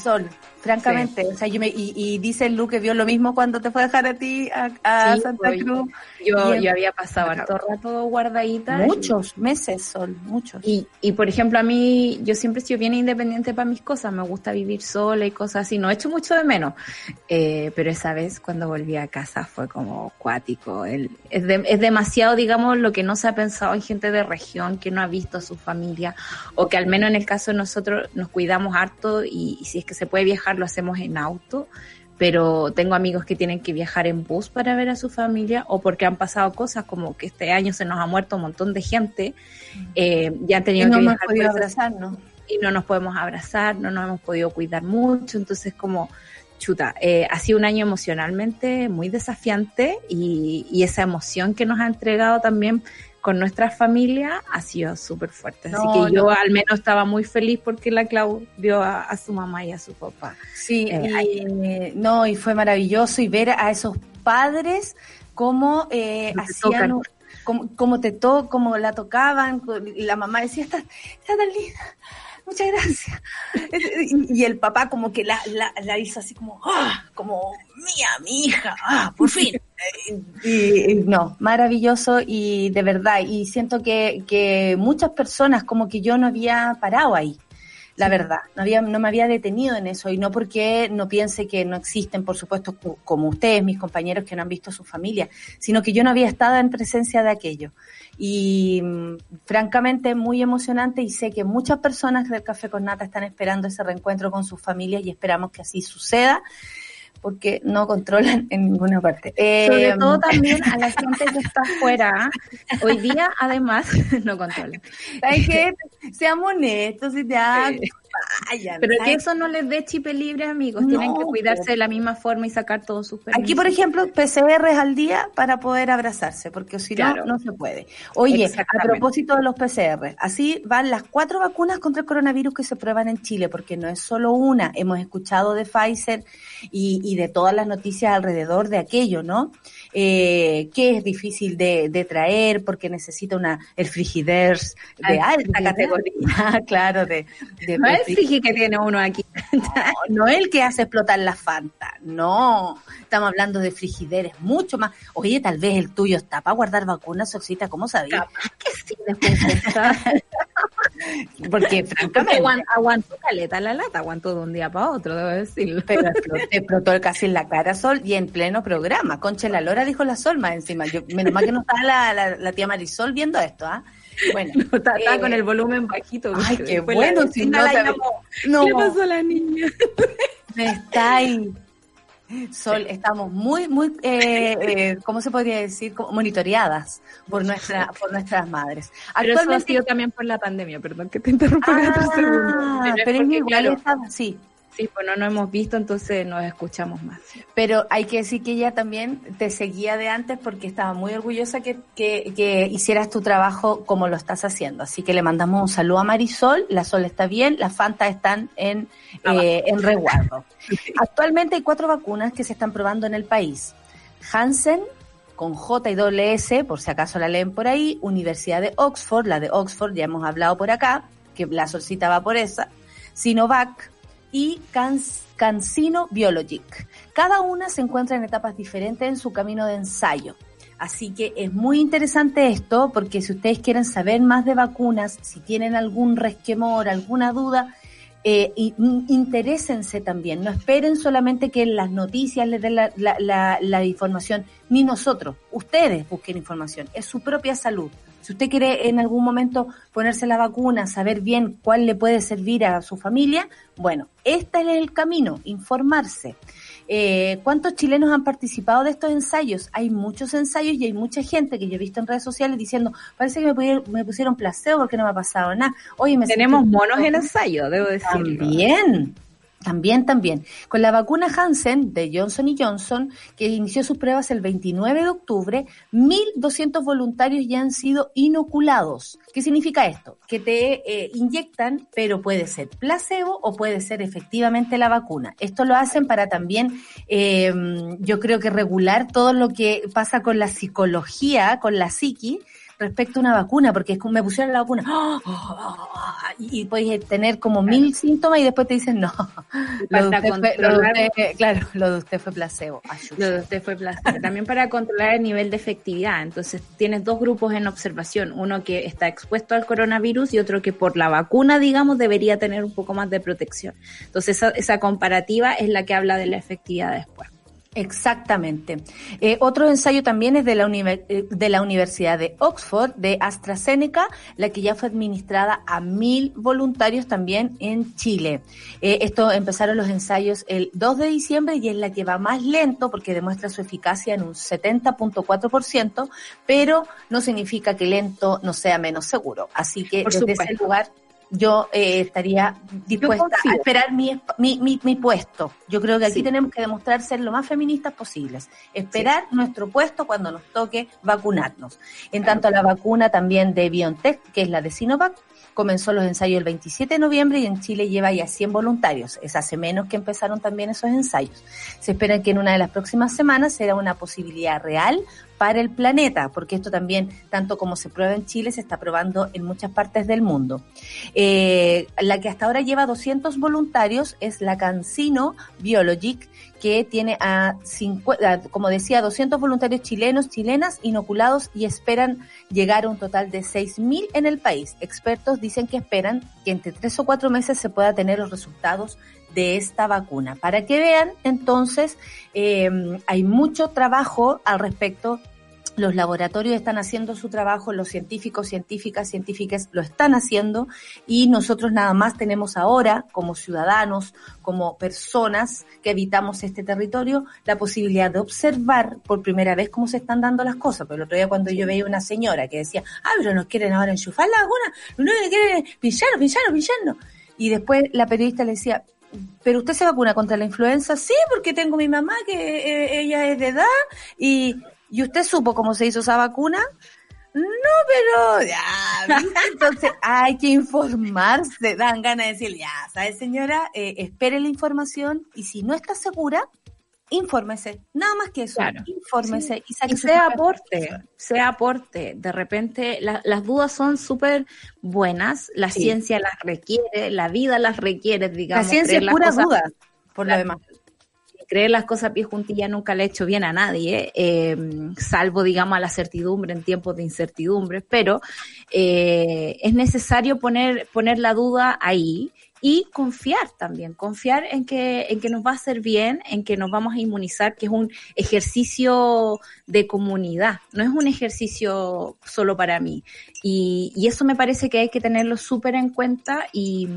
[SPEAKER 1] Sol, francamente, o sea, yo me, y, y dice Lu que vio lo mismo cuando te fue a dejar a ti a, a
[SPEAKER 2] Sí,
[SPEAKER 1] Santa Cruz.
[SPEAKER 2] Yo, yo había pasado harto rato guardadita.
[SPEAKER 1] Muchos meses, Sol, muchos.
[SPEAKER 2] Y, y por ejemplo, a mí, yo siempre sido bien independiente para mis cosas, me gusta vivir sola y cosas así, no he hecho mucho de menos, Eh, pero esa vez cuando volví a casa fue como cuático, El- es, de- es demasiado, digamos, lo que no se ha pensado en gente de región que no ha visto a su familia, o que al menos en el caso de nosotros nos cuidamos harto y, y si es que se puede viajar lo hacemos en auto, pero tengo amigos que tienen que viajar en bus para ver a su familia o porque han pasado cosas como que este año se nos ha muerto un montón de gente, eh, ya han
[SPEAKER 1] Y
[SPEAKER 2] tenido
[SPEAKER 1] no
[SPEAKER 2] que viajar
[SPEAKER 1] podido abrazarnos.
[SPEAKER 2] y no nos podemos abrazar, no nos hemos podido cuidar mucho, entonces como chuta, eh, ha sido un año emocionalmente muy desafiante y, y esa emoción que nos ha entregado también con nuestra familia ha sido súper fuerte. Así
[SPEAKER 1] No,
[SPEAKER 2] que yo
[SPEAKER 1] no.
[SPEAKER 2] al menos estaba muy feliz porque la Clau vio a, a su mamá y a su papá.
[SPEAKER 1] Sí,
[SPEAKER 2] Eh,
[SPEAKER 1] y, no, y fue maravilloso y ver a esos padres cómo eh, hacían,
[SPEAKER 2] tocan.
[SPEAKER 1] cómo te to, cómo la tocaban, y la mamá decía, está, está tan linda, muchas gracias. Y, y el papá como que la, la, la hizo así como, ah, como mía, mi hija, ah, por fin. Y, no, maravilloso y de verdad, y siento que, que muchas personas como que yo no había parado ahí la verdad. No, había, no me había detenido en eso y no porque no piense que no existen, por supuesto, como ustedes, mis compañeros que no han visto a su familia, sino que yo no había estado en presencia de aquello. Y mm, francamente muy emocionante y sé que muchas personas del Café con Nata están esperando ese reencuentro con sus familias y esperamos que así suceda porque no controlan en ninguna parte.
[SPEAKER 2] Sobre
[SPEAKER 1] Eh,
[SPEAKER 2] todo también a la gente que está afuera. Hoy día, además, no controlan.
[SPEAKER 1] ¿Sabes qué? Seamos honestos y ya vayan.
[SPEAKER 2] Pero que eso no les dé chip libre, amigos.
[SPEAKER 1] No,
[SPEAKER 2] Tienen que cuidarse de la misma forma y sacar todos sus permisos.
[SPEAKER 1] Aquí, por ejemplo, PCR al día para poder abrazarse, porque si
[SPEAKER 2] Claro.
[SPEAKER 1] no, no se puede. Oye, a propósito de los PCR, así van las cuatro vacunas contra el coronavirus que se prueban en Chile, porque no es solo una. Hemos escuchado de Pfizer y, y de todas las noticias alrededor de aquello, ¿no? Eh, que es difícil de, de traer porque necesita una el frigiders de
[SPEAKER 2] Ah,
[SPEAKER 1] alta categoría, claro, de, de,
[SPEAKER 2] No es fiji que tiene uno aquí.
[SPEAKER 1] no, no el que hace explotar la Fanta, no. Estamos hablando de frigideres mucho más. Oye, tal vez el tuyo está para guardar vacunas, Oxita, ¿cómo sabías?
[SPEAKER 2] Que sí, después
[SPEAKER 1] Porque
[SPEAKER 2] Porque
[SPEAKER 1] francamente,
[SPEAKER 2] aguan- aguantó caleta la lata, aguantó de un día para otro, debo decirlo.
[SPEAKER 1] pero explotó, explotó casi en la cara Sol y en pleno programa. Concha la Lora dijo la Sol más encima. Yo, menos mal que no estaba la, la, la tía Marisol viendo esto, ¿ah? Bueno.
[SPEAKER 2] Está, está
[SPEAKER 1] eh,
[SPEAKER 2] con el volumen bajito.
[SPEAKER 1] Ay,
[SPEAKER 2] porque
[SPEAKER 1] qué bueno, si no
[SPEAKER 2] la llamó.
[SPEAKER 1] No.
[SPEAKER 2] ¿Qué pasó a la niña?
[SPEAKER 1] Me está ahí. Sol, estamos muy, muy, eh, eh, ¿cómo se podría decir? Monitoreadas por nuestra, por nuestras madres.
[SPEAKER 2] Pero eso ha
[SPEAKER 1] Actualmente
[SPEAKER 2] sido también por la pandemia, perdón que te interrumpa.
[SPEAKER 1] Ah,
[SPEAKER 2] es
[SPEAKER 1] pero es
[SPEAKER 2] porque,
[SPEAKER 1] igual
[SPEAKER 2] claro,
[SPEAKER 1] está- sí.
[SPEAKER 2] Sí, pues no nos hemos visto, entonces nos escuchamos más.
[SPEAKER 1] Pero hay que decir que ella también te seguía de antes porque estaba muy orgullosa que, que, que hicieras tu trabajo como lo estás haciendo. Así que le mandamos un saludo a Marisol. La Sol está bien, las Fanta están en, eh, en resguardo. Actualmente hay cuatro vacunas que se están probando en el país. Hansen, con J y doble S, por si acaso la leen por ahí. Universidad de Oxford, la de Oxford, ya hemos hablado por acá, que la solcita va por esa. Sinovac y CanSino Biologic. Cada una se encuentra en etapas diferentes en su camino de ensayo. Así que es muy interesante esto porque si ustedes quieren saber más de vacunas, si tienen algún resquemor, alguna duda, eh, y- interésense también. No esperen solamente que las noticias les den la, la- la- la información, ni nosotros. Ustedes busquen información. Es su propia salud. Si usted quiere en algún momento ponerse la vacuna, saber bien cuál le puede servir a su familia, bueno, este es el camino, informarse. Eh, ¿Cuántos chilenos han participado de estos ensayos? Hay muchos ensayos y hay mucha gente que yo he visto en redes sociales diciendo, parece que me, pusieron- me pusieron placebo porque no me ha pasado nada. Oye, me
[SPEAKER 2] Tenemos monos en ensayo, debo decirlo.
[SPEAKER 1] También. También, también. Con la vacuna Hansen de Johnson Johnson, que inició sus pruebas el 29 de octubre, 1.200 voluntarios ya han sido inoculados. ¿Qué significa esto? Que te eh, inyectan, pero puede ser placebo o puede ser efectivamente la vacuna. Esto lo hacen para también, eh, yo creo que regular todo lo que pasa con la psicología, con la psiqui, respecto a una vacuna, porque es como me pusieron la vacuna y, y puedes tener como mil síntomas y después te dicen no, lo de,
[SPEAKER 2] Falta
[SPEAKER 1] usted fue, lo de
[SPEAKER 2] controlar-
[SPEAKER 1] usted- claro, lo de usted fue placebo.
[SPEAKER 2] Lo de usted fue placebo. También para controlar el nivel de efectividad. Entonces, tienes dos grupos en observación. Uno que está expuesto al coronavirus y otro que por la vacuna, digamos, debería tener un poco más de protección. Entonces, esa, esa comparativa es la que habla de la efectividad después.
[SPEAKER 1] Exactamente. Eh, otro ensayo también es de la, eh, de la Universidad de Oxford, de AstraZeneca, la que ya fue administrada a mil voluntarios también en Chile. Eh, esto empezaron los ensayos el 2 de diciembre y es la que va más lento porque demuestra su eficacia en un 70.4%, pero no significa que lento no sea menos seguro. Así que
[SPEAKER 2] Por
[SPEAKER 1] desde ese lugar yo eh, estaría dispuesta a esperar mi, mi, mi, mi puesto. Yo creo que aquí
[SPEAKER 2] Sí.
[SPEAKER 1] tenemos que demostrar ser lo más feministas posibles. Esperar nuestro puesto cuando nos toque vacunarnos. En tanto, la vacuna también de BioNTech, que es la de Sinovac, comenzó los ensayos el 27 de noviembre y en Chile lleva ya 100 voluntarios. Es hace menos que empezaron también esos ensayos. Se espera que en una de las próximas semanas será una posibilidad real para el planeta, porque esto también, tanto como se prueba en Chile, se está probando en muchas partes del mundo. Eh, la que hasta ahora lleva 200 voluntarios es la Cancino Biologic, que tiene a, 50, a, como decía, 200 voluntarios chilenos, chilenas inoculados y esperan llegar a un total de 6.000 en el país. Expertos dicen que esperan que entre tres o cuatro meses se pueda tener los resultados de esta vacuna. Para que vean, entonces, eh, hay mucho trabajo al respecto los laboratorios están haciendo su trabajo, los científicos, científicas, científicas lo están haciendo y nosotros nada más tenemos ahora, como ciudadanos, como personas que habitamos este territorio, la posibilidad de observar por primera vez cómo se están dando las cosas. Pero el otro día cuando yo veía una señora que decía, ah, pero nos quieren ahora enchufar la vacuna, no nos quieren pincharnos, pincharnos, pincharnos. Y después la periodista le decía, pero usted se vacuna contra la influenza, sí, porque tengo mi mamá que eh, ella es de edad y ¿Y usted supo cómo se hizo esa vacuna? No, pero ya, entonces hay que informarse, dan ganas de decir, ya, ¿sabes señora? Eh, espere la información y si no está segura, infórmese, nada más que eso, infórmese
[SPEAKER 2] y, sea aporte, sea aporte. De repente las dudas son súper buenas, la ciencia las requiere, la vida las requiere, digamos.
[SPEAKER 1] La ciencia es pura duda, por lo demás
[SPEAKER 2] creer las cosas a pie juntilla nunca le ha hecho bien a nadie, eh, salvo, digamos, a la certidumbre en tiempos de incertidumbre, pero eh, es necesario poner, poner la duda ahí y confiar también, confiar en que, en que nos va a hacer bien, en que nos vamos a inmunizar, que es un ejercicio de comunidad, no es un ejercicio solo para mí. Y, y eso me parece que hay que tenerlo súper en cuenta y,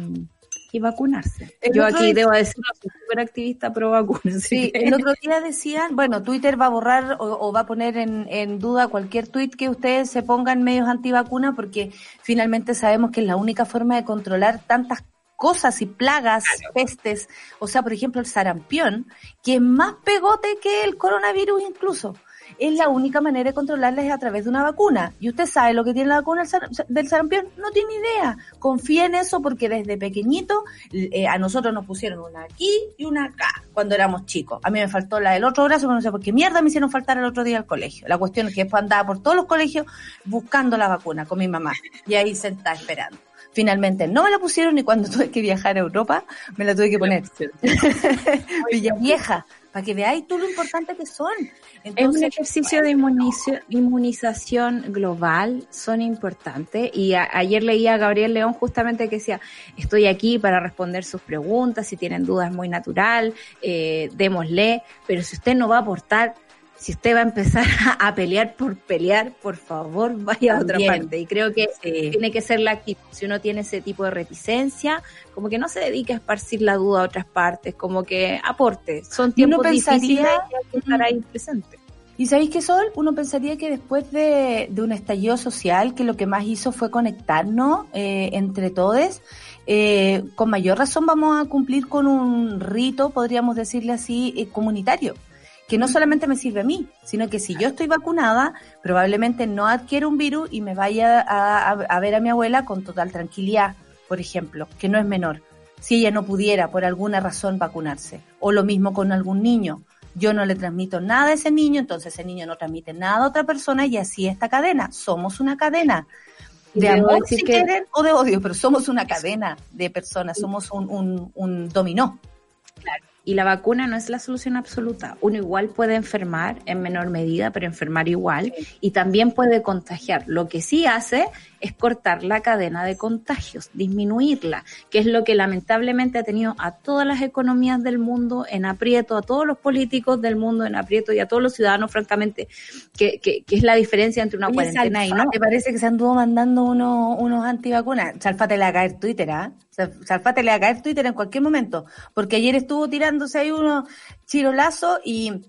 [SPEAKER 2] y vacunarse. Yo aquí debo decir, soy súper activista pro vacuna.
[SPEAKER 1] Sí, el otro día decían, bueno, Twitter va a borrar o, va a poner en, en, duda cualquier tweet que ustedes se pongan medios antivacuna porque finalmente sabemos que es la única forma de controlar tantas cosas y plagas, pestes, o sea, por ejemplo, el sarampión, que es más pegote que el coronavirus incluso es la única manera de controlarla es a través de una vacuna. Y usted sabe lo que tiene la vacuna del sarampión, no tiene idea. Confía en eso porque desde pequeñito eh, a nosotros nos pusieron una aquí y una acá cuando éramos chicos. A mí me faltó la del otro brazo, no sé por qué mierda me hicieron faltar el otro día al colegio. La cuestión es que después andaba por todos los colegios buscando la vacuna con mi mamá y ahí sentada esperando. Finalmente no me la pusieron y cuando tuve que viajar a Europa me la tuve que poner. Villa vieja, para que veáis tú lo importante que son.
[SPEAKER 2] es un ejercicio de inmunización global, son importantes. Y ayer leía a Gabriel León justamente que decía, estoy aquí para responder sus preguntas, si tienen dudas muy natural, eh, démosle, pero si usted no va a aportar, si usted va a empezar a pelear por pelear, por favor, vaya a otra parte. Y creo que tiene que ser la actitud. Si uno tiene ese tipo de reticencia, como que no se dedique a esparcir la duda a otras partes, como que aporte. Son tiempos difíciles y hay que estar ahí presente.
[SPEAKER 1] Y sabéis que Sol, uno pensaría que después de, un estallido social, que lo que más hizo fue conectarnos eh, entre todos, eh, con mayor razón vamos a cumplir con un rito, podríamos decirle así, eh, comunitario que no solamente me sirve a mí, sino que si yo estoy vacunada, probablemente no adquiero un virus y me vaya a, ver a mi abuela con total tranquilidad, por ejemplo, que no es menor, si ella no pudiera por alguna razón vacunarse. O lo mismo con algún niño. Yo no le transmito nada a ese niño, entonces ese niño no transmite nada a otra persona y así esta cadena. Somos una cadena de amor, si quieren, o de odio, pero somos una cadena de personas, somos un, un, un dominó.
[SPEAKER 2] Claro. Y la vacuna no es la solución absoluta. Uno igual puede enfermar en menor medida, pero enfermar igual. Y también puede contagiar. Lo que sí hace es cortar la cadena de contagios, disminuirla, que es lo que lamentablemente ha tenido a todas las economías del mundo en aprieto, a todos los políticos del mundo en aprieto y a todos los ciudadanos, francamente, que, que, es la diferencia entre una cuarentena y no.
[SPEAKER 1] ¿Te parece que se anduvo mandando unos, unos antivacunas? Salfate le va a caer Twitter, ¿ah? Salfate le va a caer Twitter en cualquier momento, porque ayer estuvo tirándose ahí unos chirolazos y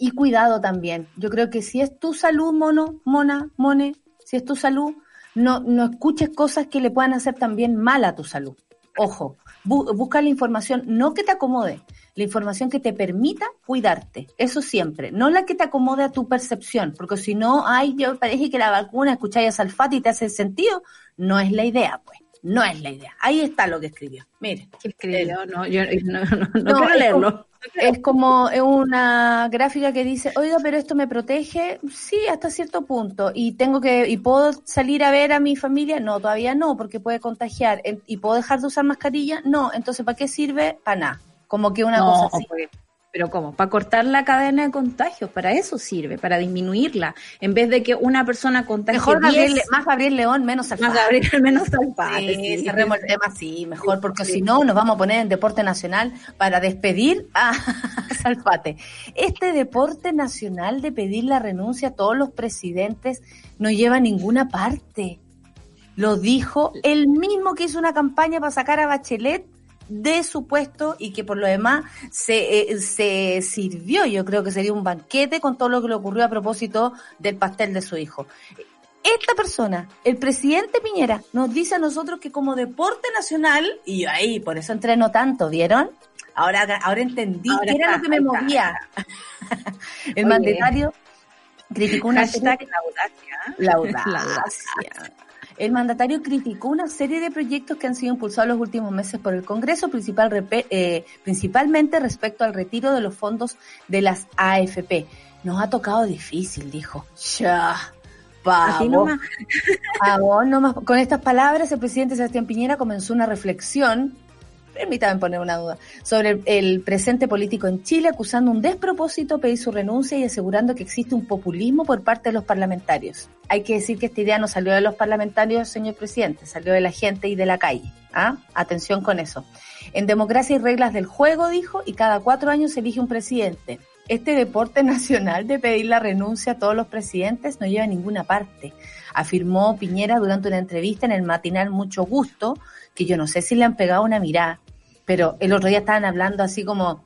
[SPEAKER 1] y cuidado también. Yo creo que si es tu salud, mono, mona, mone, si es tu salud, no, no escuches cosas que le puedan hacer también mal a tu salud. Ojo, busca la información, no que te acomode, la información que te permita cuidarte. Eso siempre, no la que te acomode a tu percepción, porque si no, ay, yo parece que la vacuna, escucháis a y te hace sentido, no es la idea, pues. No es la idea. Ahí está lo que escribió. Mire.
[SPEAKER 2] ¿Qué escribió? No, yo no, no, no quiero leerlo.
[SPEAKER 1] Es como una gráfica que dice, oiga, pero esto me protege, sí, hasta cierto punto. Y tengo que, y puedo salir a ver a mi familia, no, todavía no, porque puede contagiar. Y puedo dejar de usar mascarilla, no. Entonces, ¿para qué sirve? Para nada. Como que una cosa así.
[SPEAKER 2] Pero ¿cómo? Para cortar la cadena de contagios, para eso sirve, para disminuirla. En vez de que una persona contagie
[SPEAKER 1] Mejor
[SPEAKER 2] 10,
[SPEAKER 1] Gabriel, más Gabriel León, menos
[SPEAKER 2] más
[SPEAKER 1] Alfaro.
[SPEAKER 2] Gabriel, menos Salpate.
[SPEAKER 1] Sí,
[SPEAKER 2] sí.
[SPEAKER 1] cerremos el tema así, mejor, porque si no nos vamos a poner en deporte nacional para despedir a Salfate. Este deporte nacional de pedir la renuncia a todos los presidentes no lleva a ninguna parte. Lo dijo el mismo que hizo una campaña para sacar a Bachelet de su puesto y que por lo demás se, eh, se sirvió, yo creo que sería un banquete con todo lo que le ocurrió a propósito del pastel de su hijo. Esta persona, el presidente Piñera, nos dice a nosotros que como deporte nacional, y yo ahí, por eso entreno tanto, ¿vieron? Ahora, ahora entendí
[SPEAKER 2] Ahora
[SPEAKER 1] era lo que me movía. el mandatario criticó una
[SPEAKER 2] Hashtag la audacia.
[SPEAKER 1] la audacia. El mandatario criticó una serie de proyectos que han sido impulsados los últimos meses por el Congreso, principal, eh, principalmente respecto al retiro de los fondos de las AFP. Nos ha tocado difícil, dijo. Ya, pavo.
[SPEAKER 2] nomás.
[SPEAKER 1] Con estas palabras, el presidente Sebastián Piñera comenzó una reflexión, permítame poner una duda, sobre el, presente político en Chile, acusando un despropósito pedir su renuncia y asegurando que existe un populismo por parte de los parlamentarios. Hay que decir que esta idea no salió de los parlamentarios, señor presidente, salió de la gente y de la calle. ¿Ah? Atención con eso. En democracia hay reglas del juego, dijo, y cada cuatro años se elige un presidente. Este deporte nacional de pedir la renuncia a todos los presidentes no lleva a ninguna parte, afirmó Piñera durante una entrevista en el matinal Mucho Gusto, que yo no sé si le han pegado una mirada, pero el otro día estaban hablando así como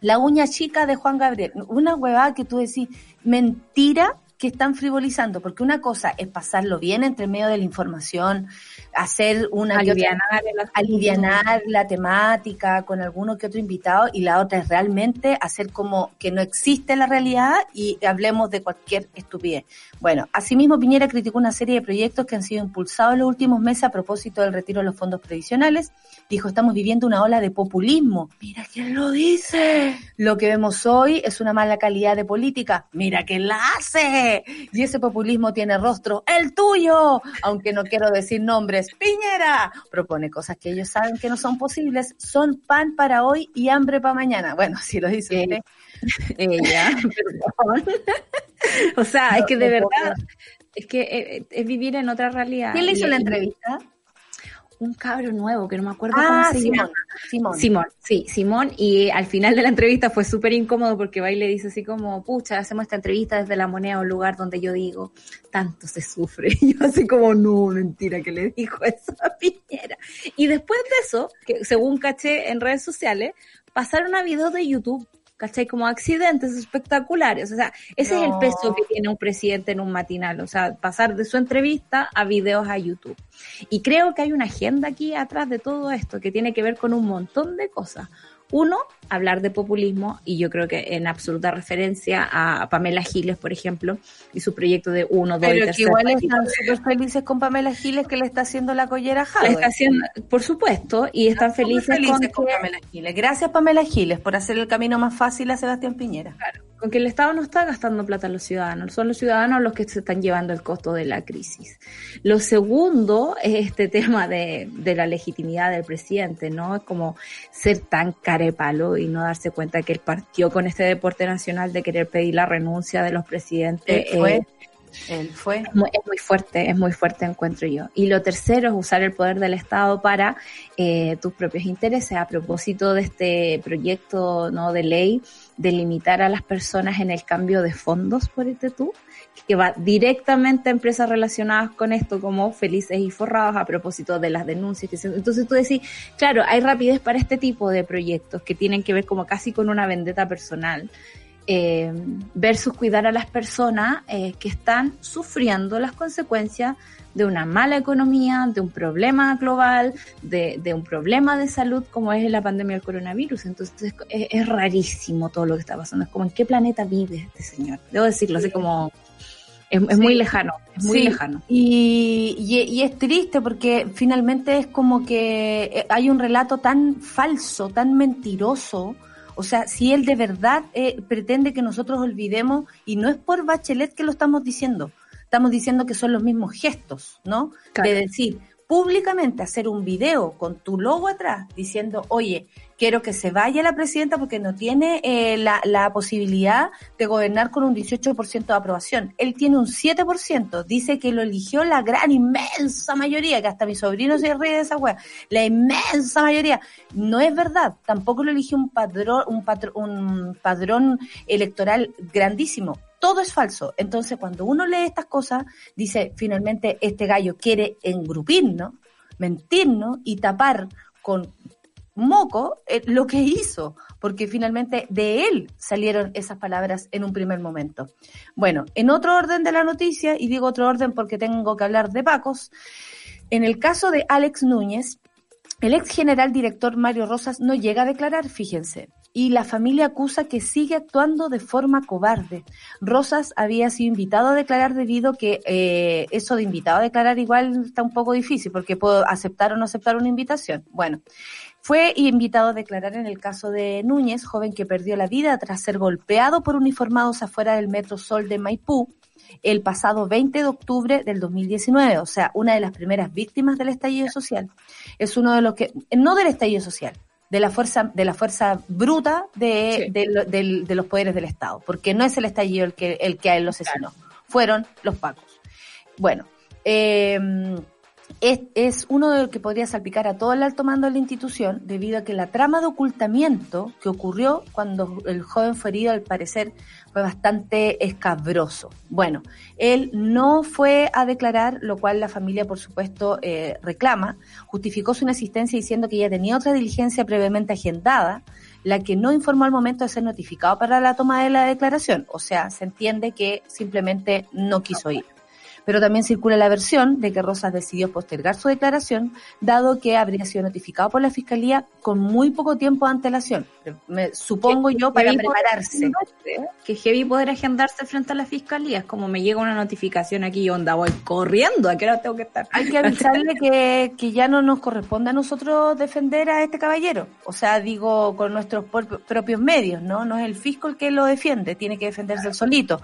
[SPEAKER 1] la uña chica de Juan Gabriel, una huevada que tú decís, mentira que están frivolizando, porque una cosa es pasarlo bien entre medio de la información, hacer una otra-
[SPEAKER 2] Alivianar asunto.
[SPEAKER 1] alivianar la temática con alguno que otro invitado y la otra es realmente hacer como que no existe la realidad y hablemos de cualquier estupidez. Bueno, asimismo Piñera criticó una serie de proyectos que han sido impulsados en los últimos meses a propósito del retiro de los fondos previsionales. Dijo, estamos viviendo una ola de populismo. Mira quién lo dice. Lo que vemos hoy es una mala calidad de política. Mira quién la hace. Y ese populismo tiene rostro, el tuyo. Aunque no quiero decir nombres. Piñera propone cosas que ellos saben que no son posibles. Son pan para hoy y hambre para mañana. Bueno, si lo dice usted.
[SPEAKER 2] Ella, perdón. o sea, es que de
[SPEAKER 1] No, no puedo
[SPEAKER 2] verdad, es que eh, es vivir en otra realidad.
[SPEAKER 1] ¿Quién le hizo
[SPEAKER 2] Y-
[SPEAKER 1] la entrevista?
[SPEAKER 2] Un cabro nuevo que no me acuerdo
[SPEAKER 1] Ah,
[SPEAKER 2] cómo se
[SPEAKER 1] Simón.
[SPEAKER 2] llama.
[SPEAKER 1] Simón.
[SPEAKER 2] Simón, sí, Simón, y al final de la entrevista fue súper incómodo porque va y le dice así como, pucha, hacemos esta entrevista desde la moneda, un lugar donde yo digo, tanto se sufre. Y yo así como, no, mentira que le dijo eso a Piñera. Y después de eso, que según caché en redes sociales, pasaron a videos de YouTube. ¿Cachai? Como accidentes espectaculares. O sea, ese es el peso que tiene un presidente en un matinal. O sea, pasar de su entrevista a videos a YouTube. Y creo que hay una agenda aquí atrás de todo esto que tiene que ver con un montón de cosas. Uno, hablar de populismo, y yo creo que en absoluta referencia a Pamela Giles, por ejemplo, y su proyecto de uno, dos y
[SPEAKER 1] Pero que igual están súper felices con Pamela Giles que le está haciendo la collera a
[SPEAKER 2] está haciendo, por supuesto, y están
[SPEAKER 1] Súper
[SPEAKER 2] felices, con,
[SPEAKER 1] con
[SPEAKER 2] que,
[SPEAKER 1] Pamela Giles. Gracias Pamela Giles por hacer el camino más fácil a Sebastián Piñera.
[SPEAKER 2] con que el Estado no está gastando plata a los ciudadanos, son los ciudadanos los que se están llevando el costo de la crisis. Lo segundo es este tema de, de la legitimidad del presidente, ¿no? Es como ser tan carepalo y no darse cuenta que él partió con este deporte nacional de querer pedir la renuncia de los presidentes.
[SPEAKER 1] Él fue.
[SPEAKER 2] eh,
[SPEAKER 1] Él fue.
[SPEAKER 2] es muy, es muy fuerte, es muy fuerte encuentro yo. Y lo tercero es usar el poder del Estado para eh, tus propios intereses. A propósito de este proyecto no de ley de limitar a las personas en el cambio de fondos, por este tú, que va directamente a empresas relacionadas con esto, como Felices y Forrados, a propósito de las denuncias. Que se, entonces tú decís, claro, hay rapidez para este tipo de proyectos que tienen que ver como casi con una vendetta personal eh, versus cuidar a las personas eh, que están sufriendo las consecuencias de una mala economía, de un problema global, de, de un problema de salud como es la pandemia del coronavirus. Entonces es, es rarísimo todo lo que está pasando. Es como en qué planeta vive este señor. Debo decirlo, así como es, es
[SPEAKER 1] Sí.
[SPEAKER 2] muy lejano, es muy
[SPEAKER 1] Sí,
[SPEAKER 2] lejano.
[SPEAKER 1] Y, y, y es triste porque finalmente es como que eh, hay un relato tan falso, tan mentiroso. O sea, si él de verdad eh, pretende que nosotros olvidemos, y no es por Bachelet que lo estamos diciendo, estamos diciendo que son los mismos gestos, ¿no?
[SPEAKER 2] Claro.
[SPEAKER 1] De decir, públicamente hacer un video con tu logo atrás diciendo, oye, quiero que se vaya la presidenta porque no tiene eh, la, la, posibilidad de gobernar con un 18% de aprobación. Él tiene un 7%, dice que lo eligió la gran inmensa mayoría, que hasta mi sobrino se ríe de esa wea, la inmensa mayoría. No es verdad, tampoco lo eligió un padrón, un, un padrón electoral grandísimo todo es falso. Entonces, cuando uno lee estas cosas, dice, finalmente, este gallo quiere engrupirnos, mentirnos y tapar con moco eh, lo que hizo, porque finalmente de él salieron esas palabras en un primer momento. Bueno, en otro orden de la noticia, y digo otro orden porque tengo que hablar de Pacos, en el caso de Alex Núñez, el ex general director Mario Rosas no llega a declarar, fíjense y la familia acusa que sigue actuando de forma cobarde. Rosas había sido invitado a declarar debido que eh, eso de invitado a declarar igual está un poco difícil porque puedo aceptar o no aceptar una invitación. Bueno, fue invitado a declarar en el caso de Núñez, joven que perdió la vida tras ser golpeado por uniformados afuera del Metro Sol de Maipú el pasado 20 de octubre del 2019, o sea, una de las primeras víctimas del estallido social. Es uno de los que, no del estallido social, de la fuerza, de la fuerza bruta de, de, los poderes del Estado, porque no es el estallido el que, el que a él lo asesinó, fueron los pacos. Bueno, eh, es, es, uno de los que podría salpicar a todo el alto mando de la institución debido a que la trama de ocultamiento que ocurrió cuando el joven fue herido al parecer fue bastante escabroso. Bueno, él no fue a declarar, lo cual la familia por supuesto eh, reclama, justificó su inasistencia diciendo que ya tenía otra diligencia previamente agendada, la que no informó al momento de ser notificado para la toma de la declaración. O sea, se entiende que simplemente no quiso ir pero también circula la versión de que Rosas decidió postergar su declaración, dado que habría sido notificado por la Fiscalía con muy poco tiempo de antelación. Me, supongo yo para prepararse.
[SPEAKER 2] Que heavy poder agendarse frente a la Fiscalía. Es como me llega una notificación aquí y onda, voy corriendo, ¿a qué hora tengo que estar?
[SPEAKER 1] Hay que avisarle que, que ya no nos corresponde a nosotros defender a este caballero. O sea, digo, con nuestros propios medios, ¿no? No es el fisco el que lo defiende, tiene que defenderse el solito.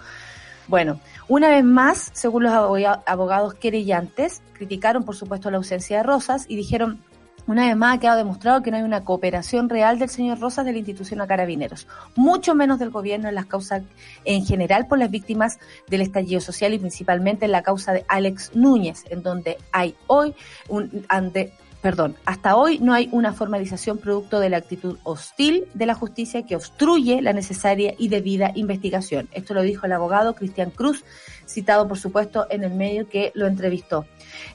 [SPEAKER 1] Bueno, una vez más, según los abogados querellantes, criticaron por supuesto la ausencia de Rosas y dijeron una vez más ha quedado demostrado que no hay una cooperación real del señor Rosas de la institución a carabineros, mucho menos del gobierno en las causas en general por las víctimas del estallido social y principalmente en la causa de Alex Núñez, en donde hay hoy un, ante perdón, hasta hoy no hay una formalización producto de la actitud hostil de la justicia que obstruye la necesaria y debida investigación. Esto lo dijo el abogado Cristian Cruz, citado por supuesto en el medio que lo entrevistó.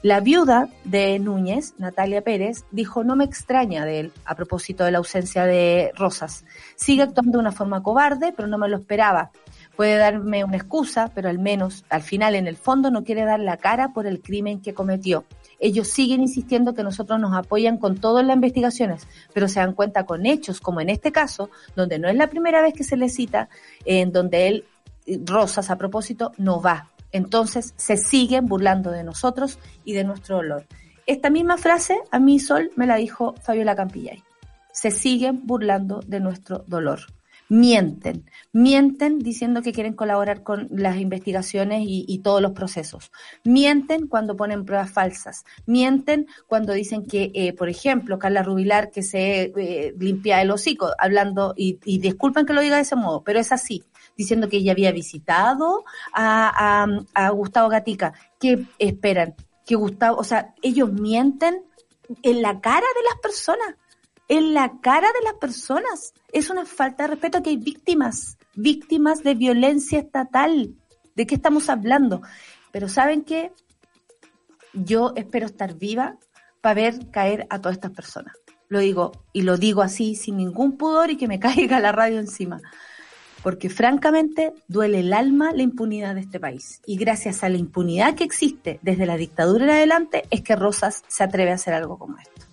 [SPEAKER 1] La viuda de Núñez, Natalia Pérez, dijo no me extraña de él a propósito de la ausencia de Rosas. Sigue actuando de una forma cobarde, pero no me lo esperaba. Puede darme una excusa, pero al menos, al final, en el fondo, no quiere dar la cara por el crimen que cometió ellos siguen insistiendo que nosotros nos apoyan con todas las investigaciones, pero se dan cuenta con hechos, como en este caso, donde no es la primera vez que se le cita, en donde él, Rosas a propósito, no va. Entonces se siguen burlando de nosotros y de nuestro dolor. Esta misma frase a mí Sol me la dijo Fabiola Campillay. Se siguen burlando de nuestro dolor mienten, mienten diciendo que quieren colaborar con las investigaciones y, todos los procesos, mienten cuando ponen pruebas falsas, mienten cuando dicen que, eh, por ejemplo, Carla Rubilar que se eh, limpia el hocico, hablando, y, disculpen que lo diga de ese modo, pero es así, diciendo que ella había visitado a, a Gustavo Gatica. ¿Qué esperan? Que Gustavo, o sea, ellos mienten en la cara de las personas en la cara de las personas. Es una falta de respeto que hay víctimas, víctimas de violencia estatal. ¿De qué estamos hablando? Pero ¿saben qué? Yo espero estar viva para ver caer a todas estas personas. Lo digo, y lo digo así, sin ningún pudor y que me caiga la radio encima. Porque francamente duele el alma la impunidad de este país. Y gracias a la impunidad que existe desde la dictadura en adelante es que Rosas se atreve a hacer algo como esto.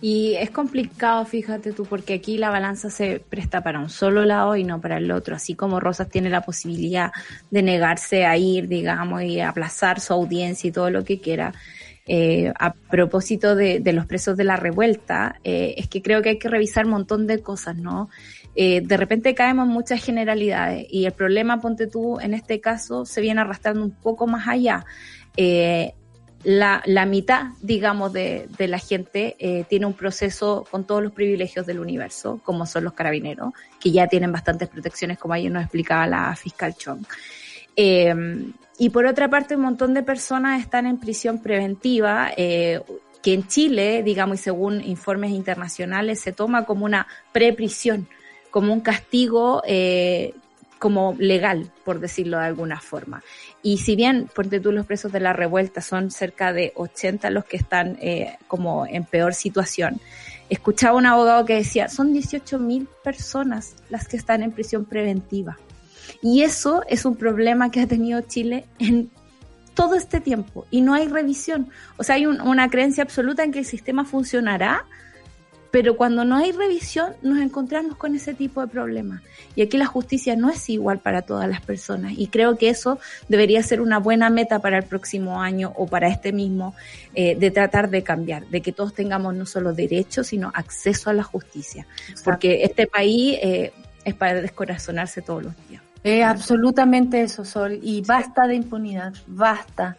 [SPEAKER 2] Y es complicado, fíjate tú, porque aquí la balanza se presta para un solo lado y no para el otro. Así como Rosas tiene la posibilidad de negarse a ir, digamos, y aplazar su audiencia y todo lo que quiera. Eh, a propósito de, los presos de la revuelta, eh, es que creo que hay que revisar un montón de cosas, ¿no? Eh, de repente caemos en muchas generalidades y el problema, ponte tú, en este caso, se viene arrastrando un poco más allá la, la mitad, digamos, de, de la gente eh, tiene un proceso con todos los privilegios del universo, como son los carabineros, que ya tienen bastantes protecciones, como ayer nos explicaba la fiscal Chong. Eh, y por otra parte, un montón de personas están en prisión preventiva, eh, que en Chile, digamos, y según informes internacionales, se toma como una preprisión, como un castigo eh, como legal, por decirlo de alguna forma. Y si bien, porque tú los presos de la revuelta son cerca de 80 los que están eh, como en peor situación, escuchaba un abogado que decía, son 18 mil personas las que están en prisión preventiva. Y eso es un problema que ha tenido Chile en todo este tiempo y no hay revisión. O sea, hay un, una creencia absoluta en que el sistema funcionará, pero cuando no hay revisión nos encontramos con ese tipo de problemas. Y aquí la justicia no es igual para todas las personas y creo que eso debería ser una buena meta para el próximo año o para este mismo, eh, de tratar de cambiar, de que todos tengamos no solo derechos, sino acceso a la justicia. Porque este país eh, es para descorazonarse todos los días.
[SPEAKER 1] Es absolutamente eso, Sol. Y basta de impunidad, basta.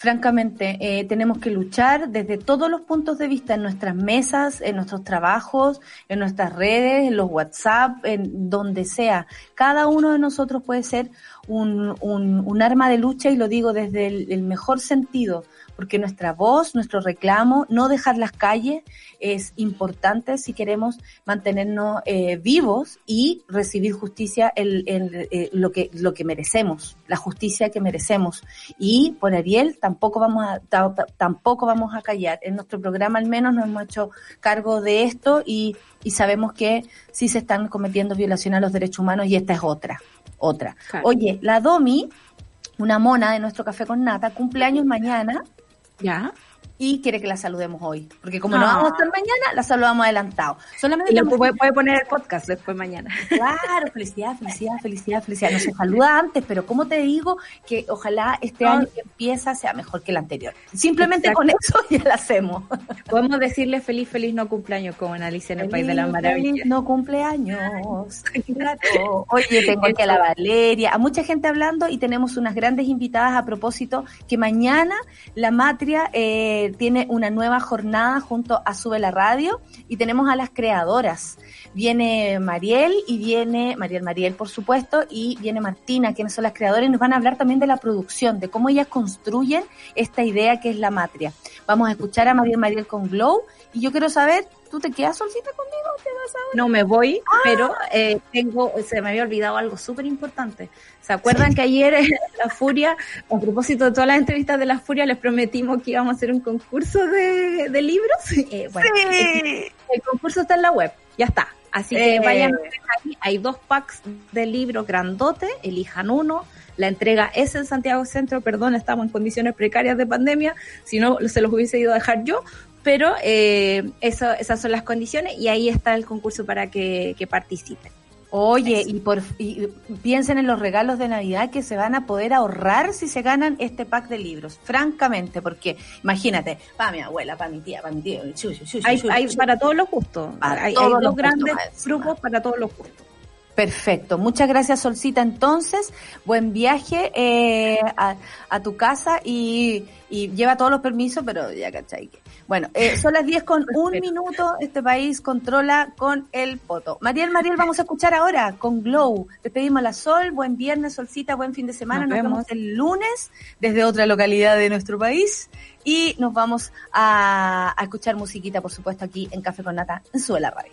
[SPEAKER 1] Francamente, eh, tenemos que luchar desde todos los puntos de vista, en nuestras mesas, en nuestros trabajos, en nuestras redes, en los WhatsApp, en donde sea. Cada uno de nosotros puede ser un, un, un arma de lucha y lo digo desde el, el mejor sentido porque nuestra voz, nuestro reclamo, no dejar las calles es importante si queremos mantenernos eh, vivos y recibir justicia el, el, eh, lo que lo que merecemos, la justicia que merecemos. Y por Ariel tampoco vamos a ta- ta- tampoco vamos a callar. En nuestro programa al menos nos hemos hecho cargo de esto y, y sabemos que sí se están cometiendo violaciones a los derechos humanos y esta es otra, otra.
[SPEAKER 2] Claro.
[SPEAKER 1] Oye, la Domi, una mona de nuestro café con nata, cumpleaños mañana
[SPEAKER 2] ¿Ya?
[SPEAKER 1] Y quiere que la saludemos hoy. Porque como no
[SPEAKER 2] Ah.
[SPEAKER 1] vamos a estar mañana, la saludamos adelantado. Solamente
[SPEAKER 2] Y lo puede, puede poner el podcast después mañana.
[SPEAKER 1] Claro, felicidad, felicidad, felicidad, felicidad. No se saluda antes, pero como te digo que ojalá este
[SPEAKER 2] No.
[SPEAKER 1] año que empieza sea mejor que el anterior. Simplemente
[SPEAKER 2] Exacto.
[SPEAKER 1] con eso ya lo hacemos.
[SPEAKER 2] Podemos decirle feliz, feliz no cumpleaños como en Alicia en el País de las Maravillas.
[SPEAKER 1] feliz No cumpleaños. Grato. Oye, tengo aquí a la Valeria, a mucha gente hablando y tenemos unas grandes invitadas a propósito que mañana la Matria eh, tiene una nueva jornada junto a Sube la Radio y tenemos a las creadoras. Viene Mariel y viene Mariel Mariel, por supuesto, y viene Martina, quienes son las creadoras, y nos van a hablar también de la producción, de cómo ellas construyen esta idea que es la Matria. Vamos a escuchar a Mariel Mariel con Glow y yo quiero saber, ¿tú te quedas solcita conmigo te vas a
[SPEAKER 2] No me voy, pero eh, tengo, se me había olvidado algo súper importante. ¿Se acuerdan que ayer en La Furia, a propósito de todas las entrevistas de La Furia, les prometimos que íbamos a hacer un concurso de, de libros? Eh, bueno, el, el concurso está en la web, ya está. Así que
[SPEAKER 1] Eh.
[SPEAKER 2] vayan a ver ahí, hay dos packs de libros grandote, elijan uno. La entrega es en Santiago Centro, perdón, estamos en condiciones precarias de pandemia, si no se los hubiese ido a dejar yo, pero eh, eso, esas son las condiciones y ahí está el concurso para que, que participen.
[SPEAKER 1] Oye, y, por, y piensen en los regalos de Navidad que se van a poder ahorrar si se ganan este pack de libros, francamente, porque imagínate, para mi abuela, para mi tía, para mi tío,
[SPEAKER 2] Hay, hay para todos los gustos, hay,
[SPEAKER 1] todos
[SPEAKER 2] hay
[SPEAKER 1] los
[SPEAKER 2] dos grandes grupos para todos los gustos.
[SPEAKER 1] Perfecto, muchas gracias Solcita entonces, buen viaje eh, a, a tu casa y, y lleva todos los permisos, pero ya cachai que... Bueno, eh, son las 10 con un minuto, este país controla con el poto. Mariel, Mariel, vamos a escuchar ahora con Glow. Despedimos a la Sol, buen viernes, Solcita, buen fin de semana,
[SPEAKER 2] Nos
[SPEAKER 1] nos, vemos.
[SPEAKER 2] vemos.
[SPEAKER 1] el lunes desde otra localidad de nuestro país y nos vamos a, a escuchar musiquita, por supuesto, aquí en Café con Nata, en Suela Radio.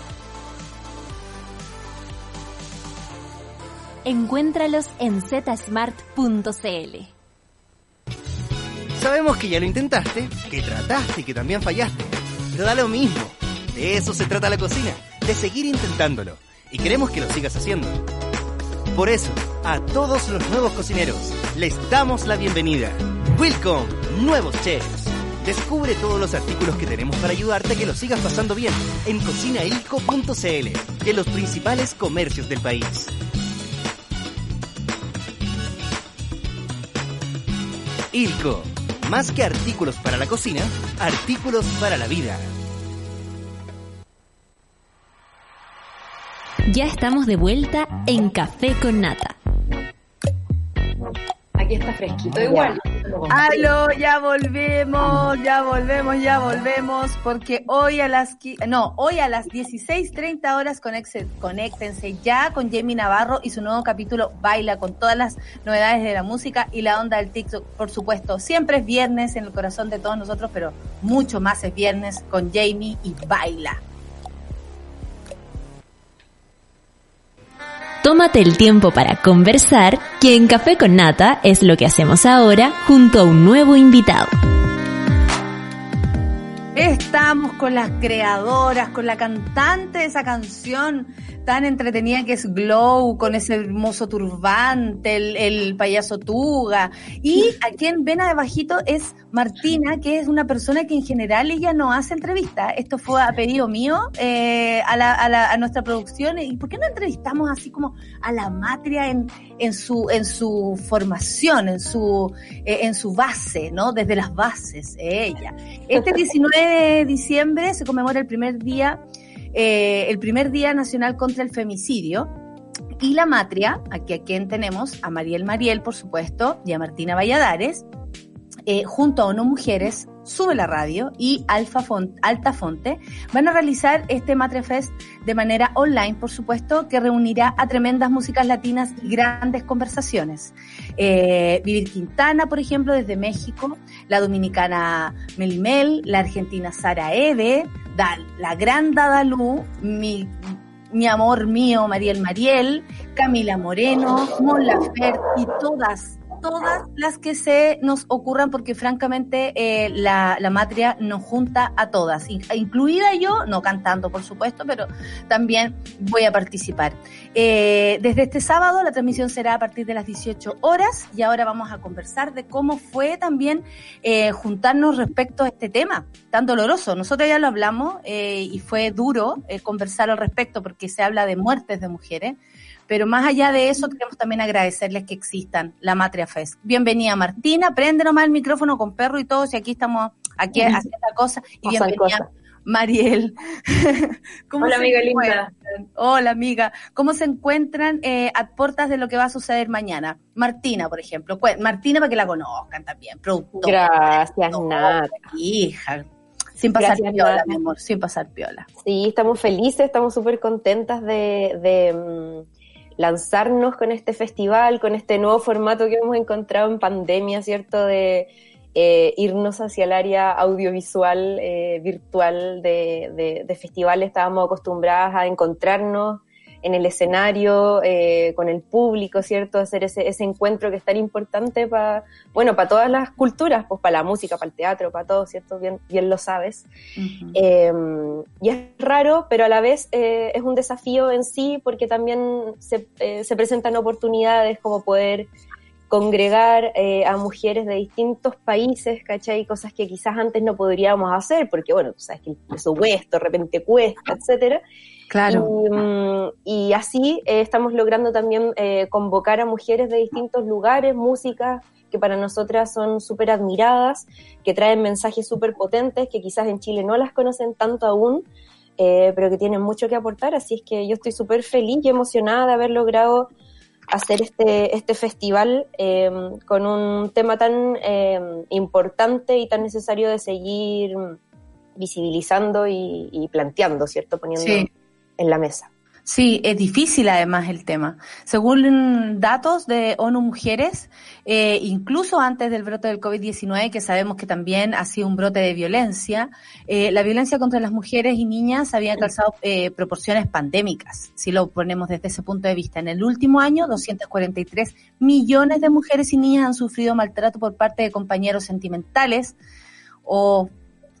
[SPEAKER 4] Encuéntralos en zsmart.cl.
[SPEAKER 5] Sabemos que ya lo intentaste, que trataste y que también fallaste. Pero da lo mismo. De eso se trata la cocina, de seguir intentándolo. Y queremos que lo sigas haciendo. Por eso, a todos los nuevos cocineros, les damos la bienvenida. Welcome, nuevos chefs. Descubre todos los artículos que tenemos para ayudarte a que lo sigas pasando bien en cocinailco.cl en los principales comercios del país. Ilco. Más que artículos para la cocina, artículos para la vida.
[SPEAKER 4] Ya estamos de vuelta en Café con Nata.
[SPEAKER 2] Aquí está fresquito igual.
[SPEAKER 1] Aló, ya volvemos, ya volvemos, ya volvemos, porque hoy a las, no, hoy a las 16.30 horas conéctense ya con Jamie Navarro y su nuevo capítulo Baila con todas las novedades de la música y la onda del TikTok, por supuesto. Siempre es viernes en el corazón de todos nosotros, pero mucho más es viernes con Jamie y Baila.
[SPEAKER 4] Tómate el tiempo para conversar, que en Café con Nata es lo que hacemos ahora junto a un nuevo invitado.
[SPEAKER 1] Estamos con las creadoras, con la cantante de esa canción tan entretenida que es Glow, con ese hermoso turbante, el, el payaso Tuga. Y a quien ven abajito es Martina, que es una persona que en general ella no hace entrevistas. Esto fue a pedido mío eh, a, la, a, la, a nuestra producción. ¿Y por qué no entrevistamos así como a la matria en, en, su, en su formación, en su, eh, en su base, ¿no? Desde las bases, eh, ella. Este 19 de diciembre se conmemora el primer día, eh, el primer día nacional contra el femicidio. Y la matria, aquí a quien tenemos, a Mariel Mariel, por supuesto, y a Martina Valladares, eh, junto a ONU Mujeres, Sube la Radio y Alfa Alta Fonte, van a realizar este Matrefest de manera online, por supuesto, que reunirá a tremendas músicas latinas y grandes conversaciones. Eh, Vivir Quintana, por ejemplo, desde México, la dominicana Melimel, la argentina Sara Eve, la gran Dadalú, mi, mi amor mío Mariel Mariel, Camila Moreno, Mon Laferte y todas todas las que se nos ocurran, porque francamente eh, la, la matria nos junta a todas, in- incluida yo, no cantando por supuesto, pero también voy a participar. Eh, desde este sábado la transmisión será a partir de las 18 horas y ahora vamos a conversar de cómo fue también eh, juntarnos respecto a este tema tan doloroso. Nosotros ya lo hablamos eh, y fue duro eh, conversar al respecto porque se habla de muertes de mujeres. Pero más allá de eso, queremos también agradecerles que existan la Matria Fest. Bienvenida Martina, prende nomás el micrófono con perro y todo, si aquí estamos aquí haciendo la cosa. Y bienvenida. Mariel. ¿Cómo
[SPEAKER 6] Hola, amiga linda.
[SPEAKER 1] Hola amiga. ¿Cómo se encuentran eh, a puertas de lo que va a suceder mañana? Martina, por ejemplo. Cuen- Martina para que la conozcan también, productora.
[SPEAKER 6] Gracias, Nat.
[SPEAKER 1] Hija. Sin pasar
[SPEAKER 6] Gracias,
[SPEAKER 1] piola,
[SPEAKER 6] Nat.
[SPEAKER 1] mi amor, sin pasar piola.
[SPEAKER 6] Sí, estamos felices, estamos súper contentas de, de, mm, lanzarnos con este festival, con este nuevo formato que hemos encontrado en pandemia, ¿cierto? De eh, irnos hacia el área audiovisual, eh, virtual de, de- de festivales. Estábamos acostumbradas a encontrarnos en el escenario, eh, con el público, ¿cierto? Hacer ese, ese encuentro que es tan importante para, bueno, para todas las culturas, pues para la música, para el teatro, para todo, ¿cierto? Bien, bien lo sabes. Eh, y es raro, pero a la vez eh, es un desafío en sí porque también se, eh, se presentan oportunidades como poder congregar eh, a mujeres de distintos países, ¿cachai? Cosas que quizás antes no podríamos hacer porque, bueno, tú sabes que el presupuesto de repente cuesta, etcétera.
[SPEAKER 1] Claro.
[SPEAKER 6] Y, y así eh, estamos logrando también eh, convocar a mujeres de distintos lugares, músicas que para nosotras son súper admiradas, que traen mensajes súper potentes, que quizás en Chile no las conocen tanto aún, eh, pero que tienen mucho que aportar. Así es que yo estoy súper feliz y emocionada de haber logrado hacer este, este festival eh, con un tema tan eh, importante y tan necesario de seguir visibilizando y, y planteando, ¿cierto? Poniendo
[SPEAKER 1] Sí.
[SPEAKER 6] En la mesa.
[SPEAKER 1] Sí, es difícil además el tema. Según datos de ONU Mujeres, eh, incluso antes del brote del COVID-19, que sabemos que también ha sido un brote de violencia, eh, la violencia contra las mujeres y niñas había alcanzado eh, proporciones pandémicas, si lo ponemos desde ese punto de vista. En el último año, 243 millones de mujeres y niñas han sufrido maltrato por parte de compañeros sentimentales o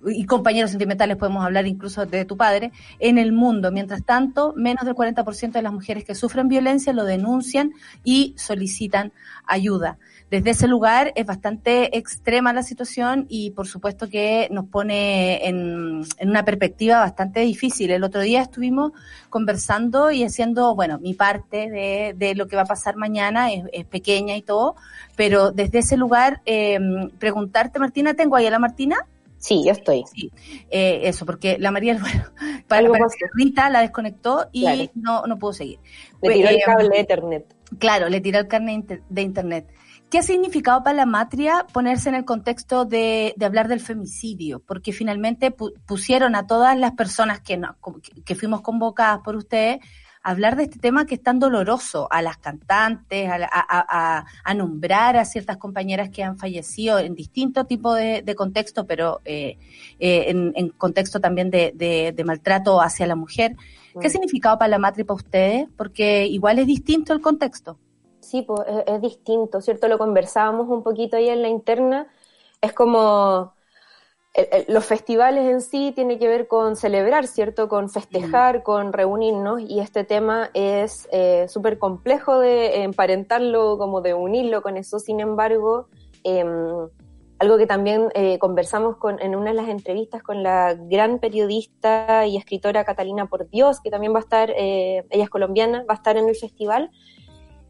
[SPEAKER 1] y compañeros sentimentales podemos hablar incluso de tu padre, en el mundo. Mientras tanto, menos del 40% de las mujeres que sufren violencia lo denuncian y solicitan ayuda. Desde ese lugar es bastante extrema la situación y por supuesto que nos pone en, en una perspectiva bastante difícil. El otro día estuvimos conversando y haciendo, bueno, mi parte de, de lo que va a pasar mañana es, pequeña y todo, pero desde ese lugar eh, preguntarte, Martina, ¿tengo ahí a la Martina?
[SPEAKER 6] Sí, yo estoy.
[SPEAKER 1] Sí, eh, eso, porque la María, bueno, para, para Rita la desconectó y
[SPEAKER 6] Claro.
[SPEAKER 1] no, no pudo seguir.
[SPEAKER 6] Le tiró
[SPEAKER 1] Eh,
[SPEAKER 6] el cable Ethernet.
[SPEAKER 1] Claro, le tiró el carnet de internet. ¿Qué ha significado para la matria ponerse en el contexto de, de hablar del femicidio? Porque finalmente pu- pusieron a todas las personas que, no- que, que fuimos convocadas por ustedes hablar de este tema que es tan doloroso, a las cantantes, a, a- a- a- nombrar a ciertas compañeras que han fallecido en distintos tipos de, de contexto, pero eh, eh, en, en contexto también de, de- de maltrato hacia la mujer. ¿Qué
[SPEAKER 6] Mm.
[SPEAKER 1] significado para la matria y para ustedes? Porque igual es distinto el contexto.
[SPEAKER 6] Sí, pues es, es distinto, ¿cierto? Lo conversábamos un poquito ahí en la interna. Es como el- el- los festivales en sí tiene que ver con celebrar, ¿cierto? Con festejar, con reunirnos y este tema es eh, súper complejo de emparentarlo, como de unirlo con eso. Sin embargo, em, algo que también eh, conversamos con, en una de las entrevistas con la gran periodista y escritora Catalina Por Dios, que también va a estar, eh, ella es colombiana, va a estar en el festival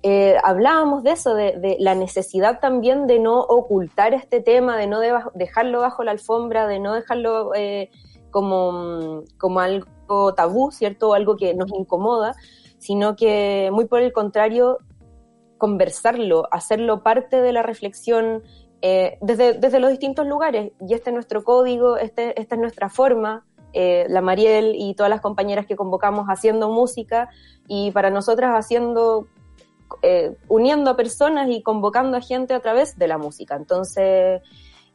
[SPEAKER 6] eh, hablábamos de eso, de, de la necesidad también de no ocultar este tema, de no dejarlo bajo la alfombra, de no dejarlo eh, como, como algo tabú, ¿cierto? Algo que nos incomoda, sino que muy por el contrario, conversarlo, hacerlo parte de la reflexión eh, desde, desde los distintos lugares. Y este es nuestro código, este, esta es nuestra forma. eh, la Mariel y todas las compañeras que convocamos haciendo música y para nosotras haciendo eh, uniendo a personas y convocando a gente a través de la música. Entonces,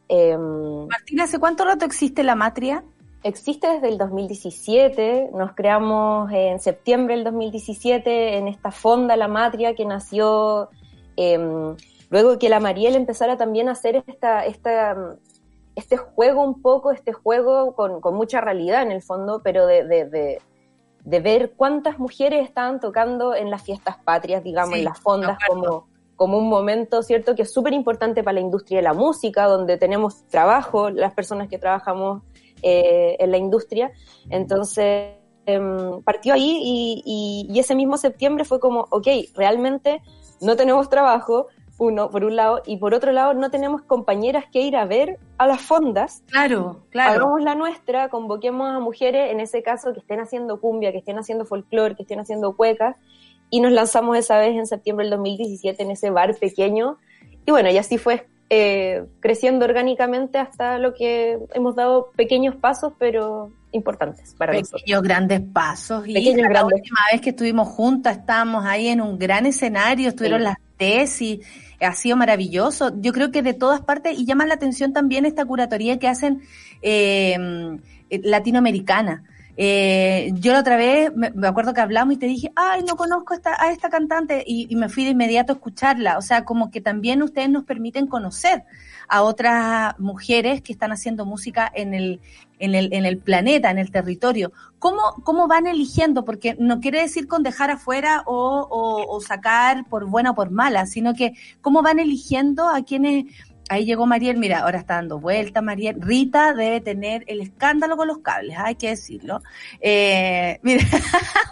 [SPEAKER 6] eh,
[SPEAKER 1] Martina, ¿hace cuánto rato existe la matria?
[SPEAKER 6] existe desde el 2017, nos creamos en septiembre del 2017 en esta fonda La Matria que nació eh, luego que la Mariel empezara también a hacer esta, esta, este juego un poco, este juego con, con mucha realidad en el fondo, pero de, de, de, de ver cuántas mujeres estaban tocando en las fiestas patrias, digamos,
[SPEAKER 1] Sí,
[SPEAKER 6] en las fondas, como, como un momento, ¿cierto?, que es súper importante para la industria de la música, donde tenemos trabajo, las personas que trabajamos eh, en la industria. Entonces, em, partió ahí y, y- y ese mismo septiembre fue como, ok, realmente no tenemos trabajo, uno, por un lado, y por otro lado, no tenemos compañeras que ir a ver a las fondas.
[SPEAKER 1] Claro, claro.
[SPEAKER 6] Hagamos la nuestra, convoquemos a mujeres, en ese caso, que estén haciendo cumbia, que estén haciendo folclore, que estén haciendo cuecas, y nos lanzamos esa vez en septiembre del 2017 en ese bar pequeño. Y bueno, y así fue eh, creciendo orgánicamente hasta lo que hemos dado pequeños pasos, pero importantes para nosotros.
[SPEAKER 1] Pequeños grandes pasos. Y la última vez que estuvimos juntas estábamos ahí en un gran escenario, estuvieron
[SPEAKER 6] Sí.
[SPEAKER 1] las tesis, ha sido maravilloso. Yo creo que de todas partes, y llama la atención también esta curatoría que hacen eh, eh, latinoamericana. Eh, yo la otra vez me, acuerdo que hablamos y te dije, ay, no conozco esta, a esta cantante y, me fui de inmediato a escucharla. O sea, como que también ustedes nos permiten conocer a otras mujeres que están haciendo música en el, en el, en el planeta, en el territorio. ¿Cómo, ¿Cómo van eligiendo? Porque no quiere decir con dejar afuera o, o sacar por buena o por mala, sino que cómo van eligiendo a quienes Ahí llegó Mariel, mira, ahora está dando vuelta Mariel. Rita debe tener el escándalo con los cables, hay que decirlo. Eh, mira,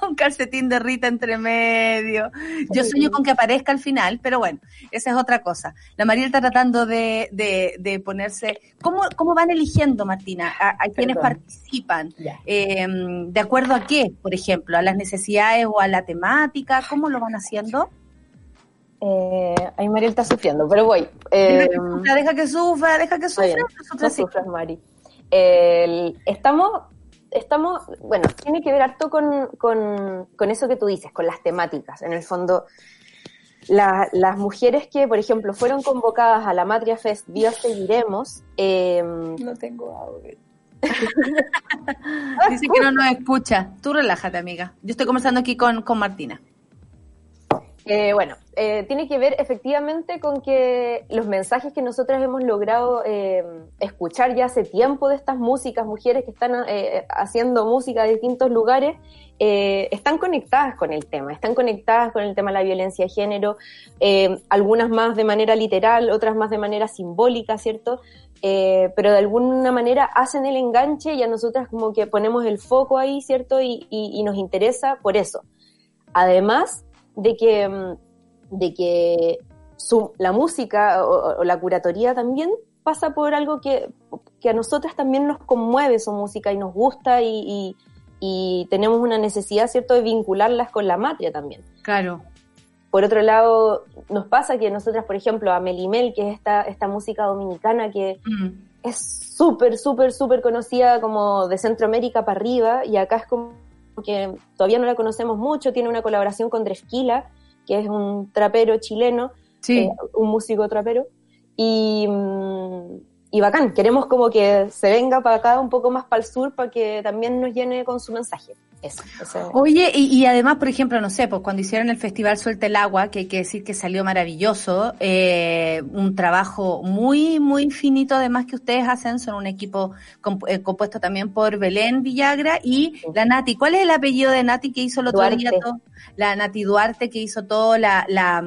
[SPEAKER 1] un calcetín de Rita entre medio. Yo sueño con que aparezca al final, pero bueno, esa es otra cosa. La Mariel está tratando de, de, de ponerse... ¿Cómo, ¿Cómo van eligiendo, Martina, a, a quienes participan? Eh, ¿De acuerdo a qué, por ejemplo? ¿A las necesidades o a la temática? ¿Cómo lo van haciendo?
[SPEAKER 6] Eh, ahí Mariel está sufriendo, pero voy. Eh,
[SPEAKER 1] deja que sufra, deja que sufra, deja que sufra.
[SPEAKER 6] bien, no sufras, Mari. El- estamos, estamos, bueno, tiene que ver harto con, con, con eso que tú dices, con las temáticas. En el fondo, la- las mujeres que, por ejemplo, fueron convocadas a la Matria Fest Dios Seguiremos, eh, no tengo audio.
[SPEAKER 1] Dice que no nos escucha. Tú relájate, amiga. Yo estoy conversando aquí con, con Martina.
[SPEAKER 6] Eh, bueno, eh, tiene que ver efectivamente con que los mensajes que nosotras hemos logrado eh, escuchar ya hace tiempo de estas músicas, mujeres que están eh, haciendo música de distintos lugares, eh, están conectadas con el tema, están conectadas con el tema de la violencia de género, eh, algunas más de manera literal, otras más de manera simbólica, ¿cierto? Pero de alguna manera hacen el enganche y a nosotras como que ponemos el foco ahí, ¿cierto? Y, y- y nos interesa por eso. Además de que, mm, de que su- la música o, o la curatoría también pasa por algo que, que a nosotras también nos conmueve su música y nos gusta y, y- y tenemos una necesidad, ¿cierto?, de vincularlas con la matria también.
[SPEAKER 1] Claro.
[SPEAKER 6] Por otro lado, nos pasa que nosotras, por ejemplo, a Melimel, que es esta, esta música dominicana que
[SPEAKER 1] Mm.
[SPEAKER 6] es súper, súper, súper conocida como de Centroamérica para arriba y acá es como que todavía no la conocemos mucho, tiene una colaboración con Drefquila, que es un trapero chileno,
[SPEAKER 1] Sí.
[SPEAKER 6] eh, un músico trapero, y, mm, y bacán, queremos como que se venga para acá un poco más para el sur para que también nos llene con su mensaje. Eso,
[SPEAKER 1] Oye, y, y además, por ejemplo, no sé, pues cuando hicieron el festival Suelta el Agua, que hay que decir que salió maravilloso, eh, un trabajo muy, muy finito además que ustedes hacen, son un equipo comp- eh, compuesto también por Belén Villagra y la Nati. ¿Cuál es el apellido de Nati que hizo el otro
[SPEAKER 6] Duarte.
[SPEAKER 1] día todo? La Nati Duarte que hizo todo la, la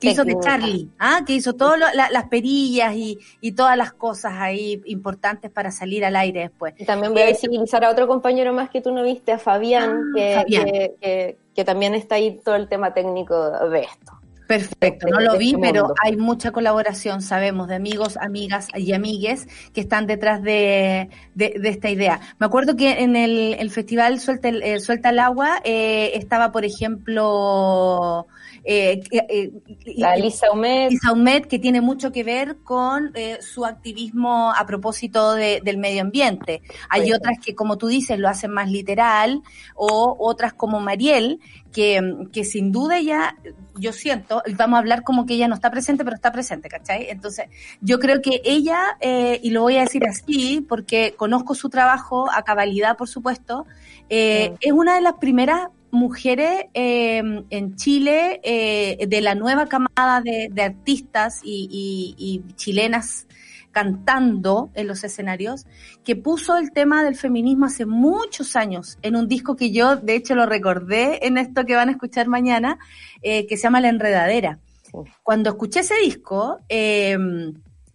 [SPEAKER 1] que hizo de. Charlie, ¿ah? que hizo todas las perillas y, y todas las cosas ahí importantes para salir al aire después.
[SPEAKER 6] Y también voy a visibilizar a otro compañero más que tú no viste, a Fabián,
[SPEAKER 1] Ah,
[SPEAKER 6] que,
[SPEAKER 1] Fabián.
[SPEAKER 6] Que, que- que también está ahí todo el tema técnico de esto.
[SPEAKER 1] Perfecto,
[SPEAKER 6] de-
[SPEAKER 1] no
[SPEAKER 6] de
[SPEAKER 1] lo vi,
[SPEAKER 6] este
[SPEAKER 1] pero
[SPEAKER 6] mundo.
[SPEAKER 1] hay mucha colaboración, sabemos, de amigos, amigas y amigues que están detrás de, de, de esta idea. Me acuerdo que en el, el festival Suelta el, eh, Suelta el Agua eh, estaba, por ejemplo, eh, eh,
[SPEAKER 6] La Lisa Humet,
[SPEAKER 1] Lisa Humet, que tiene mucho que ver con eh, su activismo a propósito de- del medio ambiente. Hay otras que, como tú dices, lo hacen más literal, o otras como Mariel, que, que sin duda ya, yo siento, vamos a hablar como que ella no está presente, pero está presente, ¿cachai? Entonces, yo creo que ella, eh, y lo voy a decir así, porque conozco su trabajo a cabalidad, por supuesto, es una de las primeras mujeres eh, en Chile eh, de la nueva camada de, de artistas y, y- y chilenas cantando en los escenarios, que puso el tema del feminismo hace muchos años en un disco que yo, de hecho, lo recordé en esto que van a escuchar mañana, eh, que se llama La Enredadera. Cuando escuché ese disco, eh,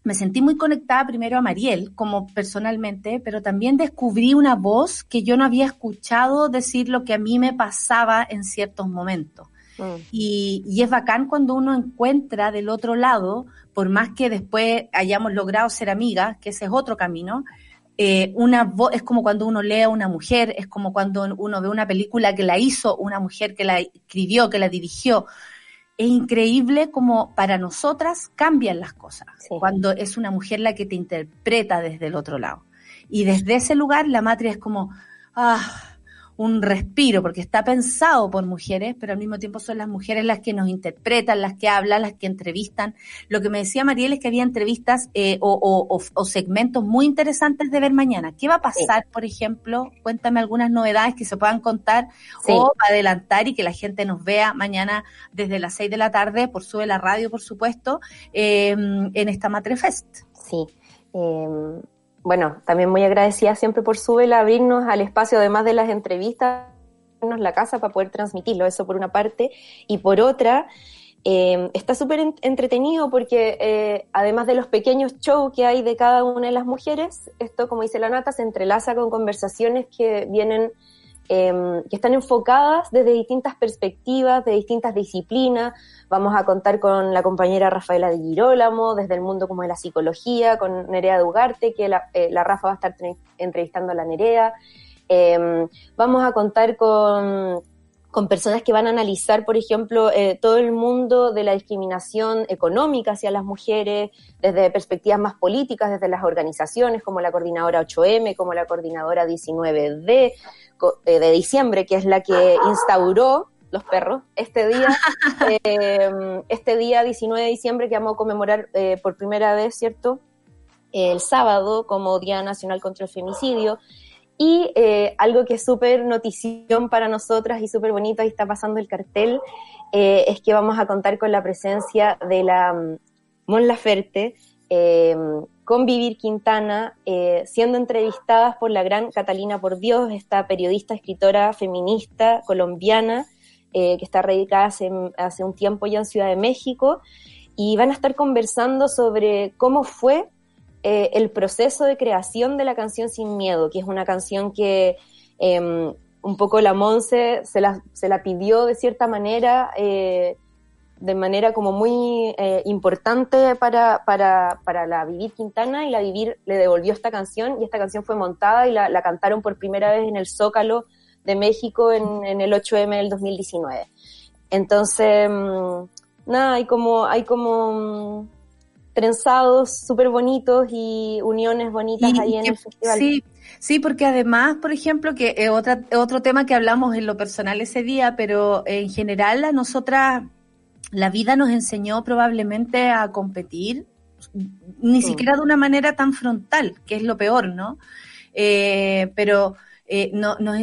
[SPEAKER 1] me sentí muy conectada primero a Mariel, como personalmente, pero también descubrí una voz que yo no había escuchado decir lo que a mí me pasaba en ciertos momentos.
[SPEAKER 6] Mm.
[SPEAKER 1] Y, y es bacán cuando uno encuentra del otro lado, por más que después hayamos logrado ser amigas, que ese es otro camino, eh, una voz, es como cuando uno lee a una mujer, es como cuando uno ve una película que la hizo una mujer, que la escribió, que la dirigió. Es increíble como para nosotras cambian las cosas,
[SPEAKER 6] Sí.
[SPEAKER 1] cuando es una mujer la que te interpreta desde el otro lado. Y desde ese lugar la matria es como, ah, un respiro, porque está pensado por mujeres, pero al mismo tiempo son las mujeres las que nos interpretan, las que hablan, las que entrevistan. Lo que me decía Mariel es que había entrevistas eh, o, o- o- o segmentos muy interesantes de ver mañana. ¿Qué va a pasar, por ejemplo? Cuéntame algunas novedades que se puedan contar
[SPEAKER 6] Sí.
[SPEAKER 1] o adelantar y que la gente nos vea mañana desde las 6 de la tarde por Sube la Radio, por supuesto, eh, en esta Matrefest.
[SPEAKER 6] Sí. Eh, bueno, también muy agradecida siempre por Súbela, abrirnos al espacio, además de las entrevistas, la casa para poder transmitirlo, eso por una parte. Y por otra, eh, está súper en- entretenido porque eh, además de los pequeños shows que hay de cada una de las mujeres, esto, como dice la Nata, se entrelaza con conversaciones que vienen, eh, que están enfocadas desde distintas perspectivas, de distintas disciplinas. Vamos a contar con la compañera Rafaela de Girolamo, desde el mundo como de la psicología, con Nerea Dugarte, que la, eh, Rafa va a estar tre- entrevistando a la Nerea. Eh, vamos a contar con, con personas que van a analizar, por ejemplo, eh, todo el mundo de la discriminación económica hacia las mujeres, desde perspectivas más políticas, desde las organizaciones como la Coordinadora 8M, como la Coordinadora 19D co- eh, de diciembre, que es la que instauró los perros este día, eh, este día 19 de diciembre que vamos a conmemorar eh, por primera vez, ¿cierto? El sábado como Día Nacional contra el Femicidio. Y eh, algo que es súper notición para nosotras y súper bonito, ahí está pasando el cartel, eh, es que vamos a contar con la presencia de la mm, Mon Laferte, eh, con Vivir Quintana, eh, siendo entrevistadas por la gran Catalina Por Dios, esta periodista, escritora feminista colombiana, eh, que está radicada hace, hace un tiempo ya en Ciudad de México, y van a estar conversando sobre cómo fue eh, el proceso de creación de la canción Sin Miedo, que es una canción que eh, un poco la Monse se la, se la pidió de cierta manera, eh, de manera como muy eh, importante para, para, para la Vivir Quintana y la Vivir le devolvió esta canción y esta canción fue montada y la, la cantaron por primera vez en el Zócalo de México en, en el 8M del 2019. Entonces, mm, nada, hay como, hay como mm, trenzados súper bonitos y uniones bonitas
[SPEAKER 1] Y
[SPEAKER 6] ahí en
[SPEAKER 1] que-
[SPEAKER 6] el festival.
[SPEAKER 1] Sí, sí, porque además, por ejemplo, que es otra, otro tema que hablamos en lo personal ese día, pero en general a nosotras la vida nos enseñó probablemente a competir, ni siquiera de una manera tan frontal, que es lo peor, ¿no? Eh, pero eh, no, nos,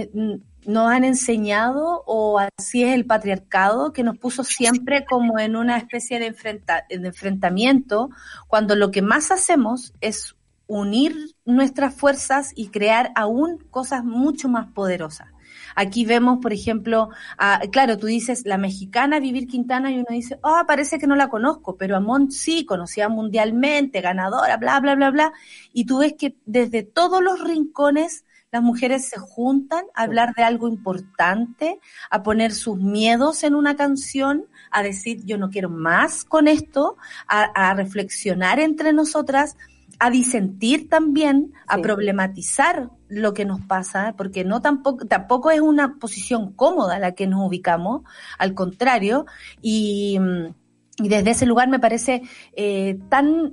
[SPEAKER 1] nos han enseñado, o así es el patriarcado, que nos puso siempre como en una especie de, enfrenta- de enfrentamiento, cuando lo que más hacemos es unir nuestras fuerzas y crear aún cosas mucho más poderosas. Aquí vemos, por ejemplo, a- claro, tú dices la mexicana Vivir Quintana y uno dice, ah, parece que no la conozco, pero a Mont sí, conocida mundialmente, ganadora, bla, bla, bla, bla. Y tú ves que desde todos los rincones las mujeres se juntan a hablar de algo importante, a poner sus miedos en una canción, a decir yo no quiero más con esto, a, a reflexionar entre nosotras, a disentir también, a
[SPEAKER 6] Sí.
[SPEAKER 1] problematizar lo que nos pasa, porque no tampoco, tampoco es una posición cómoda la que nos ubicamos, al contrario, y, mm, y desde ese lugar me parece eh, tan,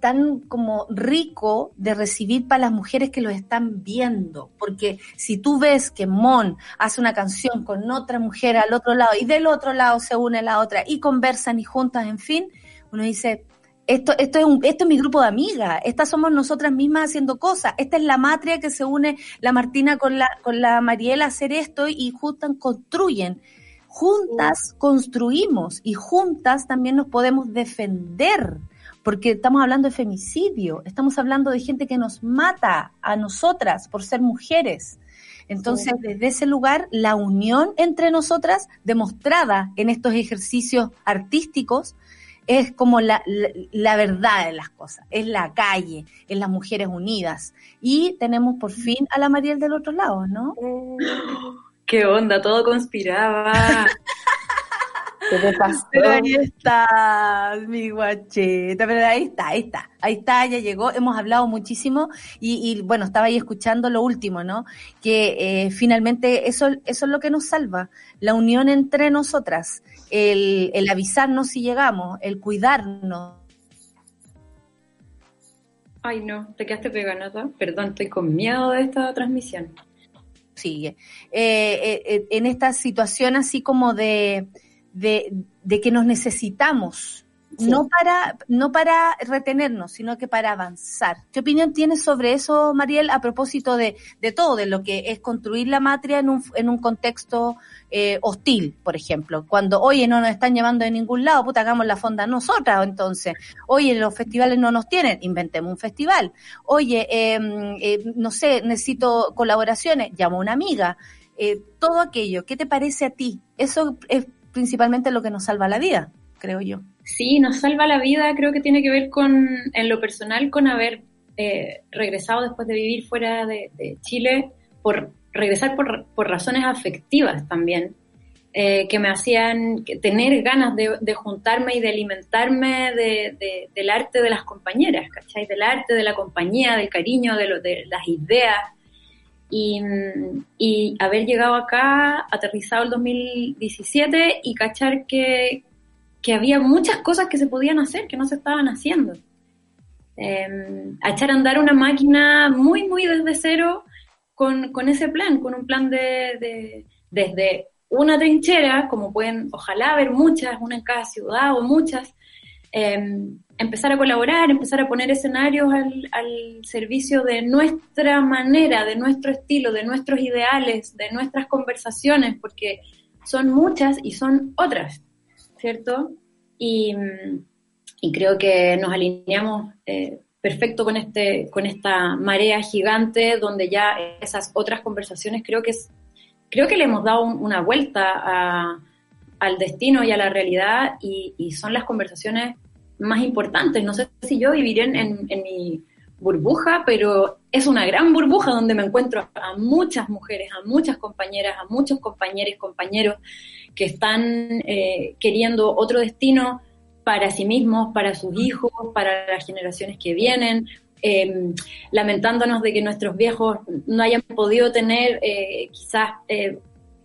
[SPEAKER 1] tan como rico de recibir para las mujeres que lo están viendo, porque si tú ves que Mon hace una canción con otra mujer al otro lado y del otro lado se une la otra y conversan y juntas, en fin, uno dice, esto, esto, es un, esto es mi grupo de amigas, estas somos nosotras mismas haciendo cosas, esta es la matria que se une la Martina con la, con la Mariela a hacer esto y juntas construyen. Juntas construimos y juntas también nos podemos defender, porque estamos hablando de femicidio, estamos hablando de gente que nos mata a nosotras por ser mujeres. Entonces, desde ese lugar, la unión entre nosotras, demostrada en estos ejercicios artísticos, es como la, la, verdad de las cosas, es la calle, es las mujeres unidas. Y tenemos por fin a la Mariel del otro lado, ¿no?
[SPEAKER 7] ¿Qué onda? Todo conspiraba.
[SPEAKER 1] Pero ahí está, mi guacheta, pero ahí está, ahí está, ahí está, ya llegó, hemos hablado muchísimo y, bueno, estaba ahí escuchando lo último, ¿no? Que eh, finalmente eso, eso es lo que nos salva, la unión entre nosotras, el, el avisarnos si llegamos, el cuidarnos.
[SPEAKER 7] Ay, no, te quedaste pegada, perdón, estoy con miedo de esta transmisión.
[SPEAKER 1] Sigue. Eh, eh, en esta situación así como de de, de que nos necesitamos, no, para, no para retenernos, sino que para avanzar. ¿Qué opinión tienes sobre eso, Mariel, a propósito de, de todo, de lo que es construir la matria en un, en un contexto eh, hostil, por ejemplo? Cuando, oye, no nos están llevando de ningún lado, puta, hagamos la fonda nosotras, entonces. Oye, los festivales no nos tienen, inventemos un festival. Oye, em, eh, no sé, necesito colaboraciones, llamo a una amiga. Eh, todo aquello, ¿qué te parece a ti? Eso es principalmente lo que nos salva la vida, creo yo.
[SPEAKER 7] Sí, nos salva la vida, creo que tiene que ver con, en lo personal, con haber eh, regresado después de vivir fuera de, Chile, por regresar por, por razones afectivas también, eh, que me hacían tener ganas de, juntarme y de alimentarme de, del arte de las compañeras, ¿cachai? Del arte, de la compañía, del cariño, de, lo, de las ideas. Y, haber llegado acá, aterrizado el 2017 y cachar que, había muchas cosas que se podían hacer, que no se estaban haciendo. Em, echar a andar una máquina muy, muy desde cero con, ese plan, con un plan de, desde una trinchera, como pueden, ojalá haber muchas, una en cada ciudad o muchas, Em, empezar a colaborar, empezar a poner escenarios al, al, servicio de nuestra manera, de nuestro estilo, de nuestros ideales, de nuestras conversaciones, porque son muchas y son otras, ¿cierto? Y, y creo que nos alineamos eh, perfecto con, este, con esta marea gigante donde ya esas otras conversaciones creo que, es, creo que le hemos dado una vuelta a al destino y a la realidad y, son las conversaciones más importantes. No sé si yo viviré en, mi burbuja, pero es una gran burbuja donde me encuentro a muchas mujeres, a muchas compañeras, a muchos compañeros, compañeros que están eh, queriendo otro destino para sí mismos, para sus hijos, para las generaciones que vienen, em, lamentándonos de que nuestros viejos no hayan podido tener eh, quizás eh,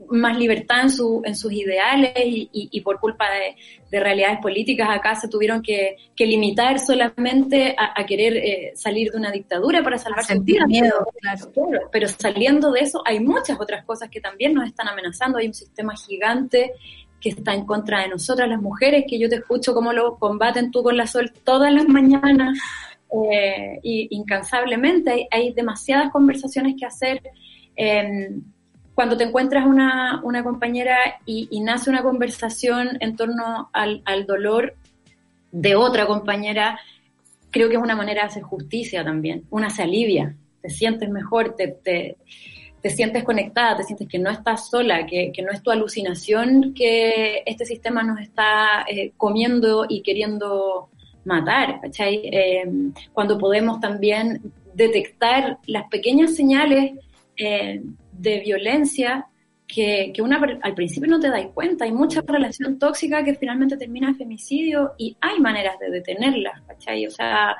[SPEAKER 7] más libertad en, su, en sus ideales y, por culpa de, realidades políticas acá se tuvieron que, limitar solamente a, querer eh, salir de una dictadura para salvar su vida. Miedo, claro. Pero saliendo de eso hay muchas otras cosas que también nos están amenazando. Hay un sistema gigante que está en contra de nosotras las mujeres, que yo te escucho cómo lo combaten tú con la sol todas las mañanas. Eh, y incansablemente hay, hay, demasiadas conversaciones que hacer. Eh, cuando te encuentras una, una compañera y, nace una conversación en torno al, dolor de otra compañera, creo que es una manera de hacer justicia también. Una se alivia, te sientes mejor, te, te, sientes conectada, te sientes que no estás sola, que, no es tu alucinación que este sistema nos está eh, comiendo y queriendo matar, eh, cuando podemos también detectar las pequeñas señales eh, de violencia que, que, una al principio no te das cuenta. Hay mucha relación tóxica que finalmente termina en femicidio y hay maneras de detenerla, ¿cachai? O sea,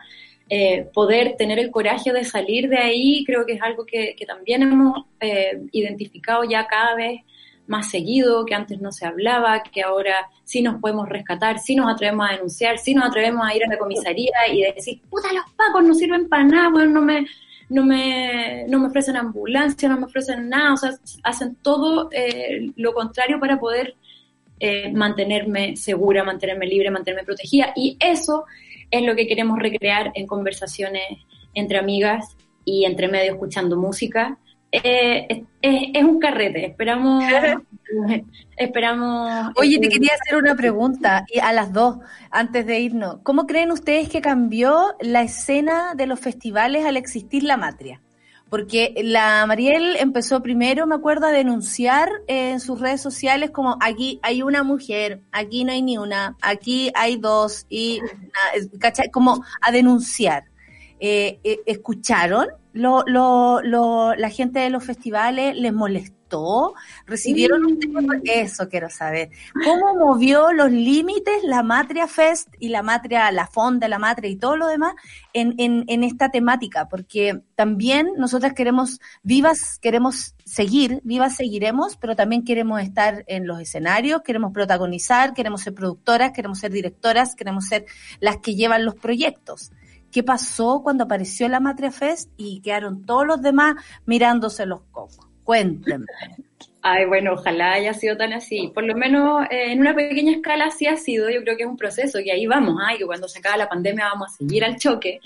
[SPEAKER 7] eh, poder tener el coraje de salir de ahí creo que es algo que, también hemos eh, identificado ya cada vez más seguido, que antes no se hablaba, que ahora sí nos podemos rescatar, sí nos atrevemos a denunciar, sí nos atrevemos a ir a la comisaría y decir, puta, los pacos no sirven para nada, bueno, no me, no me, no me ofrecen ambulancia, no me ofrecen nada, o sea, hacen todo eh, lo contrario para poder eh, mantenerme segura, mantenerme libre, mantenerme protegida. Y eso es lo que queremos recrear en conversaciones entre amigas y entre medio escuchando música. Eh, es, un carrete, esperamos, esperamos.
[SPEAKER 1] Oye, te
[SPEAKER 7] eh,
[SPEAKER 1] quería hacer una pregunta y a las dos, antes de irnos. ¿Cómo creen ustedes que cambió la escena de los festivales al existir la matria? Porque la Mariel empezó primero, me acuerdo, a denunciar en sus redes sociales como aquí hay una mujer, aquí no hay ni una, aquí hay dos, y ¿cachai? como a denunciar. Eh, eh, ¿Escucharon lo, lo, lo- la gente de los festivales? ¿Les molestó? ¿Recibieron un tema? Eso quiero saber. ¿Cómo movió los límites la Matria Fest y la Matria, la Fonda, la Matria y todo lo demás en, en, en esta temática? Porque también nosotras queremos, vivas, queremos seguir, vivas seguiremos, pero también queremos estar en los escenarios, queremos protagonizar, queremos ser productoras, queremos ser directoras, queremos ser las que llevan los proyectos. ¿Qué pasó cuando apareció la Matria Fest y quedaron todos los demás mirándose los cocos? Cuéntenme.
[SPEAKER 7] Ay, bueno, ojalá haya sido tan así. Por lo menos eh, en una pequeña escala sí ha sido, yo creo que es un proceso, y ahí vamos, ay, que cuando se acabe la pandemia vamos a seguir al choque.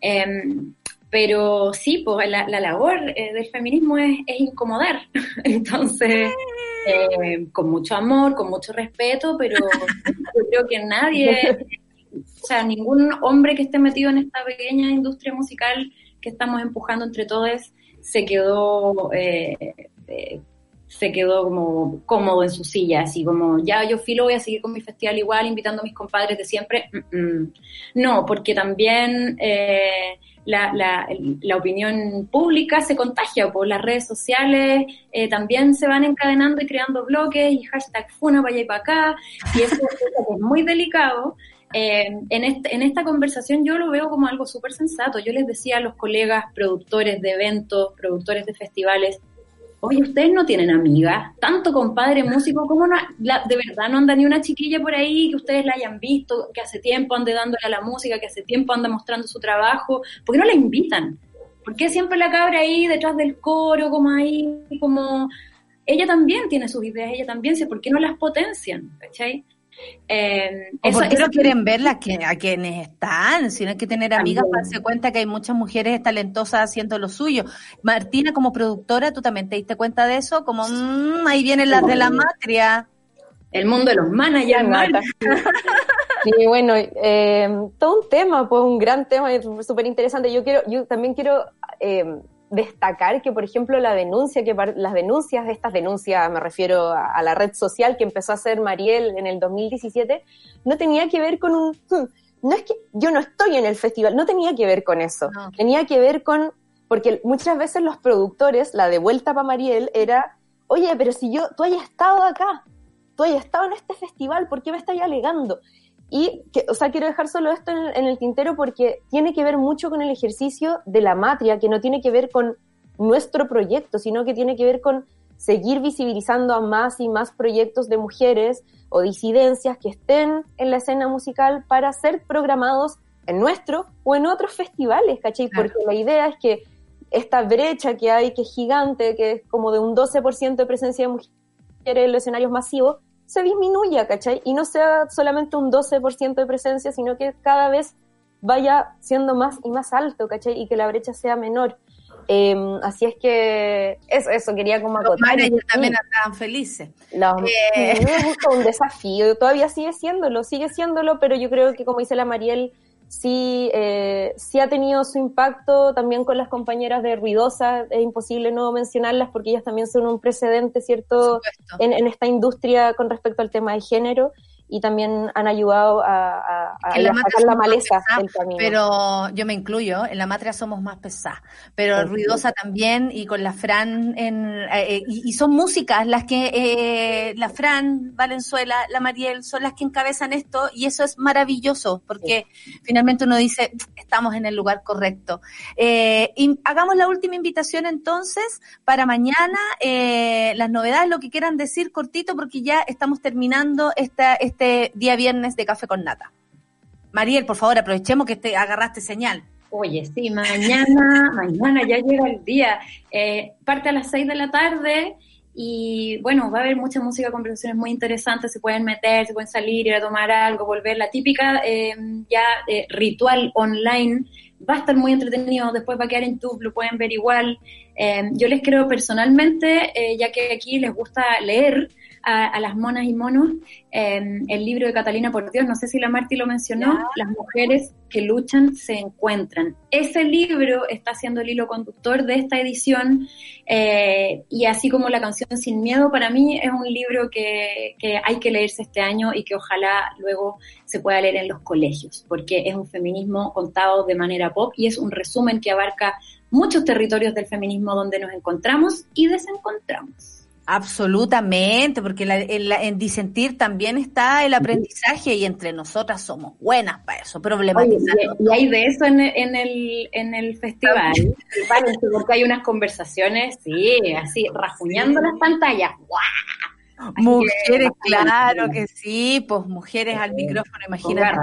[SPEAKER 7] Em, pero sí, pues la, la labor eh, del feminismo es, es incomodar. Entonces, eh, con mucho amor, con mucho respeto, pero yo creo que nadie, o sea, ningún hombre que esté metido en esta pequeña industria musical que estamos empujando entre todos se quedó eh, eh, se quedó como cómodo en su silla, así como ya yo filo voy a seguir con mi festival igual, invitando a mis compadres de siempre. No, porque también eh, la, la, la opinión pública se contagia por las redes sociales, eh, también se van encadenando y creando bloques y hashtag funa para allá y para acá, y eso es muy delicado. Eh, en, esta conversación yo lo veo como algo súper sensato. Yo les decía a los colegas productores de eventos, productores de festivales, oye, ustedes no tienen amigas, tanto compadre músico, ¿cómo no, la- de verdad no anda ni una chiquilla por ahí que ustedes la hayan visto, que hace tiempo ande dándole a la música, que hace tiempo anda mostrando su trabajo? ¿Por qué no la invitan? ¿Por qué siempre la cabra ahí detrás del coro, como ahí, como... Ella también tiene sus ideas, ella también, ¿por qué no las potencian? ¿Cachai? Eh,
[SPEAKER 1] ¿O
[SPEAKER 7] eso-
[SPEAKER 1] por qué no quieren ver las que, a quienes están? Si no hay que tener amigas para darse cuenta que hay muchas mujeres talentosas haciendo lo suyo. Martina, como productora, ¿tú también te diste cuenta de eso? Como, mm, ahí vienen las de la matria.
[SPEAKER 7] El mundo de los managers.
[SPEAKER 6] Sí, bueno, eh, todo un tema, pues un gran tema, súper interesante. Yo quiero, yo también quiero eh, destacar que, por ejemplo, la denuncia, que las denuncias, estas denuncias, me refiero a, a la red social que empezó a hacer Mariel en el 2017, no tenía que ver con un, "Hmm, no es que yo no estoy en el festival, no tenía que ver con eso,
[SPEAKER 1] No.
[SPEAKER 6] tenía que ver con, porque muchas veces los productores, la de vuelta para Mariel era, oye, pero si yo, tú hayas estado acá, tú hayas estado en este festival, ¿por qué me estás alegando? Y, que, o sea, quiero dejar solo esto en el, en el tintero porque tiene que ver mucho con el ejercicio de la matria, que no tiene que ver con nuestro proyecto, sino que tiene que ver con seguir visibilizando a más y más proyectos de mujeres o disidencias que estén en la escena musical para ser programados en nuestro o en otros festivales, ¿cachai?
[SPEAKER 1] Claro.
[SPEAKER 6] Porque la idea es que esta brecha que hay, que es gigante, que es como de un 12% de presencia de mujeres en los escenarios masivos, se disminuya, ¿cachai? Y no sea solamente un 12% de presencia, sino que cada vez vaya siendo más y más alto, ¿cachai? Y que la brecha sea menor. Eh, así es que eso, eso quería como
[SPEAKER 1] Los
[SPEAKER 6] acotar. Y-
[SPEAKER 1] también andaban felices.
[SPEAKER 6] la-
[SPEAKER 1] Eh.
[SPEAKER 6] es un desafío, todavía sigue siéndolo, sigue siéndolo, pero yo creo que como dice la Mariel, sí, eh, sí ha tenido su impacto también con las compañeras de Ruidosa, es imposible no mencionarlas porque ellas también son un precedente, ¿cierto? En, en esta industria con respecto al tema de género y también han ayudado a, a,
[SPEAKER 1] la
[SPEAKER 6] a la maleza del camino.
[SPEAKER 1] Pero yo me incluyo, en la matria somos más pesadas, pero
[SPEAKER 6] Sí.
[SPEAKER 1] ruidosa también y con la Fran, en, eh, eh, y, y son músicas las que, eh, la Fran, Valenzuela, la Mariel, son las que encabezan esto y eso es maravilloso porque finalmente uno dice, estamos en el lugar correcto. Eh, y hagamos la última invitación entonces para mañana, eh, las novedades, lo que quieran decir cortito porque ya estamos terminando esta, este día viernes de Café con Nata. Mariel, por favor, aprovechemos que te agarraste señal.
[SPEAKER 7] Oye, sí, mañana, mañana ya llega el día. Eh, parte a las 6 de la tarde Y bueno, va a haber mucha música, conversaciones muy interesantes, se pueden meter, se pueden salir, ir a tomar algo, volver. La típica eh, ya eh, ritual online va a estar muy entretenido, después va a quedar en YouTube, lo pueden ver igual. Eh, yo les creo personalmente, eh, ya que aquí les gusta leer, a, a las monas y monos eh, el libro de Catalina por Dios, no sé si la Marti lo mencionó, Las mujeres que luchan se encuentran. Ese libro está siendo el hilo conductor de esta edición eh, y así como la canción Sin Miedo, para mí es un libro que, que hay que leerse este año y que ojalá luego se pueda leer en los colegios, porque es un feminismo contado de manera pop y es un resumen que abarca muchos territorios del feminismo donde nos encontramos y desencontramos.
[SPEAKER 1] Absolutamente, porque la- en, la- en disentir también está el aprendizaje y entre nosotras somos buenas para eso,
[SPEAKER 7] Oye,
[SPEAKER 1] problematizando.
[SPEAKER 7] y, y hay de eso en, el- en el, en el festival. Porque hay unas conversaciones, sí, así, rajuñando las pantallas.
[SPEAKER 1] Mujeres,
[SPEAKER 7] que-
[SPEAKER 1] claro que sí, pues mujeres al micrófono, imagínate.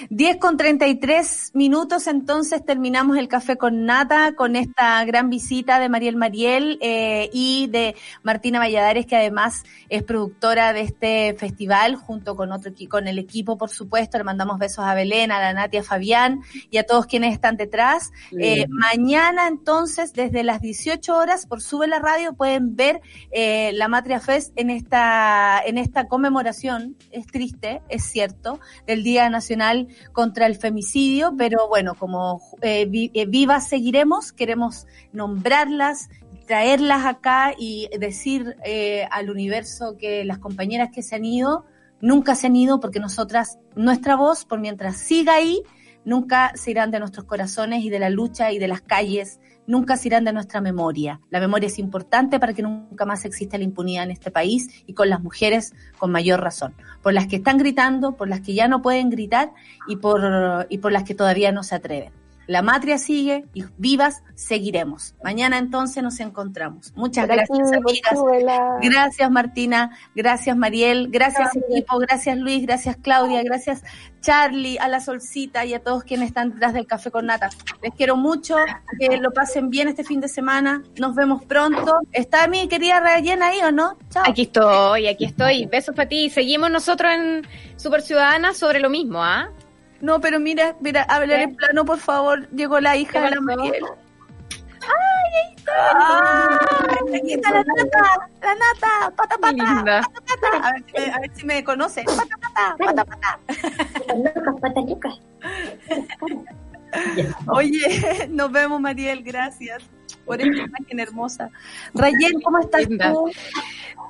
[SPEAKER 7] Garra.
[SPEAKER 1] 10 con 33 minutos, entonces terminamos el café con nata con esta gran visita de Mariel Mariel eh, y de Martina Valladares, que además es productora de este festival, junto con otro con el equipo, por supuesto. Le mandamos besos a Belén, a la Natia, a Fabián y a todos quienes están detrás. Eh, mañana, entonces, desde las 18 horas, por Sube la Radio, pueden ver eh, la Matria Fest en esta, en esta conmemoración, es triste, es cierto, del Día Nacional contra el Femicidio, pero bueno, como eh, eh, vivas seguiremos, queremos nombrarlas, traerlas acá y decir eh, al universo que las compañeras que se han ido, nunca se han ido porque nosotras, nuestra voz, por mientras siga ahí, nunca se irán de nuestros corazones y de la lucha y de las calles, nunca se irán de nuestra memoria. La memoria es importante para que nunca más exista la impunidad en este país y con las mujeres con mayor razón. Por las que están gritando, por las que ya no pueden gritar y por, y por las que todavía no se atreven. La matria sigue y vivas seguiremos. Mañana entonces nos encontramos. Muchas gracias, amigas. Gracias Martina, gracias Mariel, gracias equipo, gracias Luis, gracias Claudia, gracias Charlie, a la Solcita y a todos quienes están detrás del Café con Nata. Les quiero mucho, que lo pasen bien este fin de semana, nos vemos pronto. ¿Está mi querida Rayen ahí o no? Chao.
[SPEAKER 8] Aquí estoy, aquí estoy. Besos para ti. Seguimos nosotros en Super Ciudadana sobre lo mismo, ¿ah?
[SPEAKER 1] No, pero mira, mira, hablar en plano, por favor, llegó la hija de la? Mariel. ¡Ay, aquí está la nata! ¡La nata! ¡Pata, pata!
[SPEAKER 8] Linda.
[SPEAKER 1] pata, pata. A ver, si me, a ver si me conoce. ¡Pata, pata! ¡Pata, pata!
[SPEAKER 7] Lucas, patalucas.
[SPEAKER 1] Oye, nos vemos, Mariel, gracias por esta imagen hermosa. Rayen, ¿cómo estás
[SPEAKER 8] Linda.
[SPEAKER 1] tú?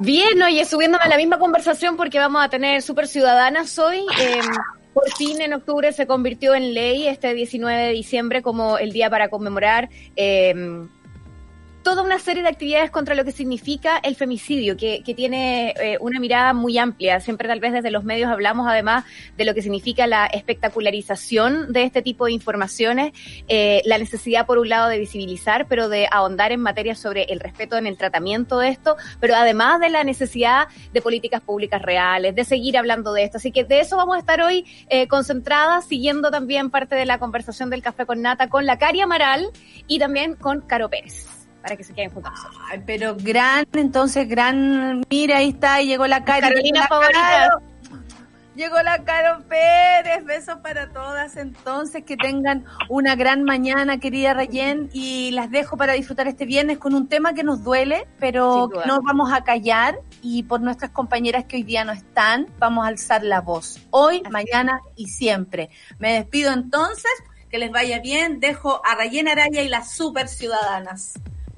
[SPEAKER 8] Bien, oye, subiéndome a la misma conversación porque vamos a tener Super Ciudadanas hoy. Eh, por fin en octubre se convirtió en ley este 19 de diciembre como el día para conmemorar eh, toda una serie de actividades contra lo que significa el femicidio, que, que tiene eh, una mirada muy amplia. Siempre tal vez desde los medios hablamos además de lo que significa la espectacularización de este tipo de informaciones, eh, la necesidad por un lado de visibilizar, pero de ahondar en materia sobre el respeto en el tratamiento de esto, pero además de la necesidad de políticas públicas reales, de seguir hablando de esto. Así que de eso vamos a estar hoy eh, concentradas, siguiendo también parte de la conversación del café con nata con la Cari Amaral y también con Caro Pérez, para que se queden juntos.
[SPEAKER 1] Ay, pero gran, entonces, gran. Mira, ahí está, y llegó la.
[SPEAKER 8] Carolina
[SPEAKER 1] llegó la
[SPEAKER 8] favorita.
[SPEAKER 1] Caro. Llegó la Caro Pérez, besos para todas. Entonces, que tengan una gran mañana, querida Rayen, y las dejo para disfrutar este viernes con un tema que nos duele, pero que no vamos a callar. Y por nuestras compañeras que hoy día no están, vamos a alzar la voz. Hoy, mañana y siempre. Me despido entonces, que les vaya bien. Dejo a Rayen Araya y las super ciudadanas.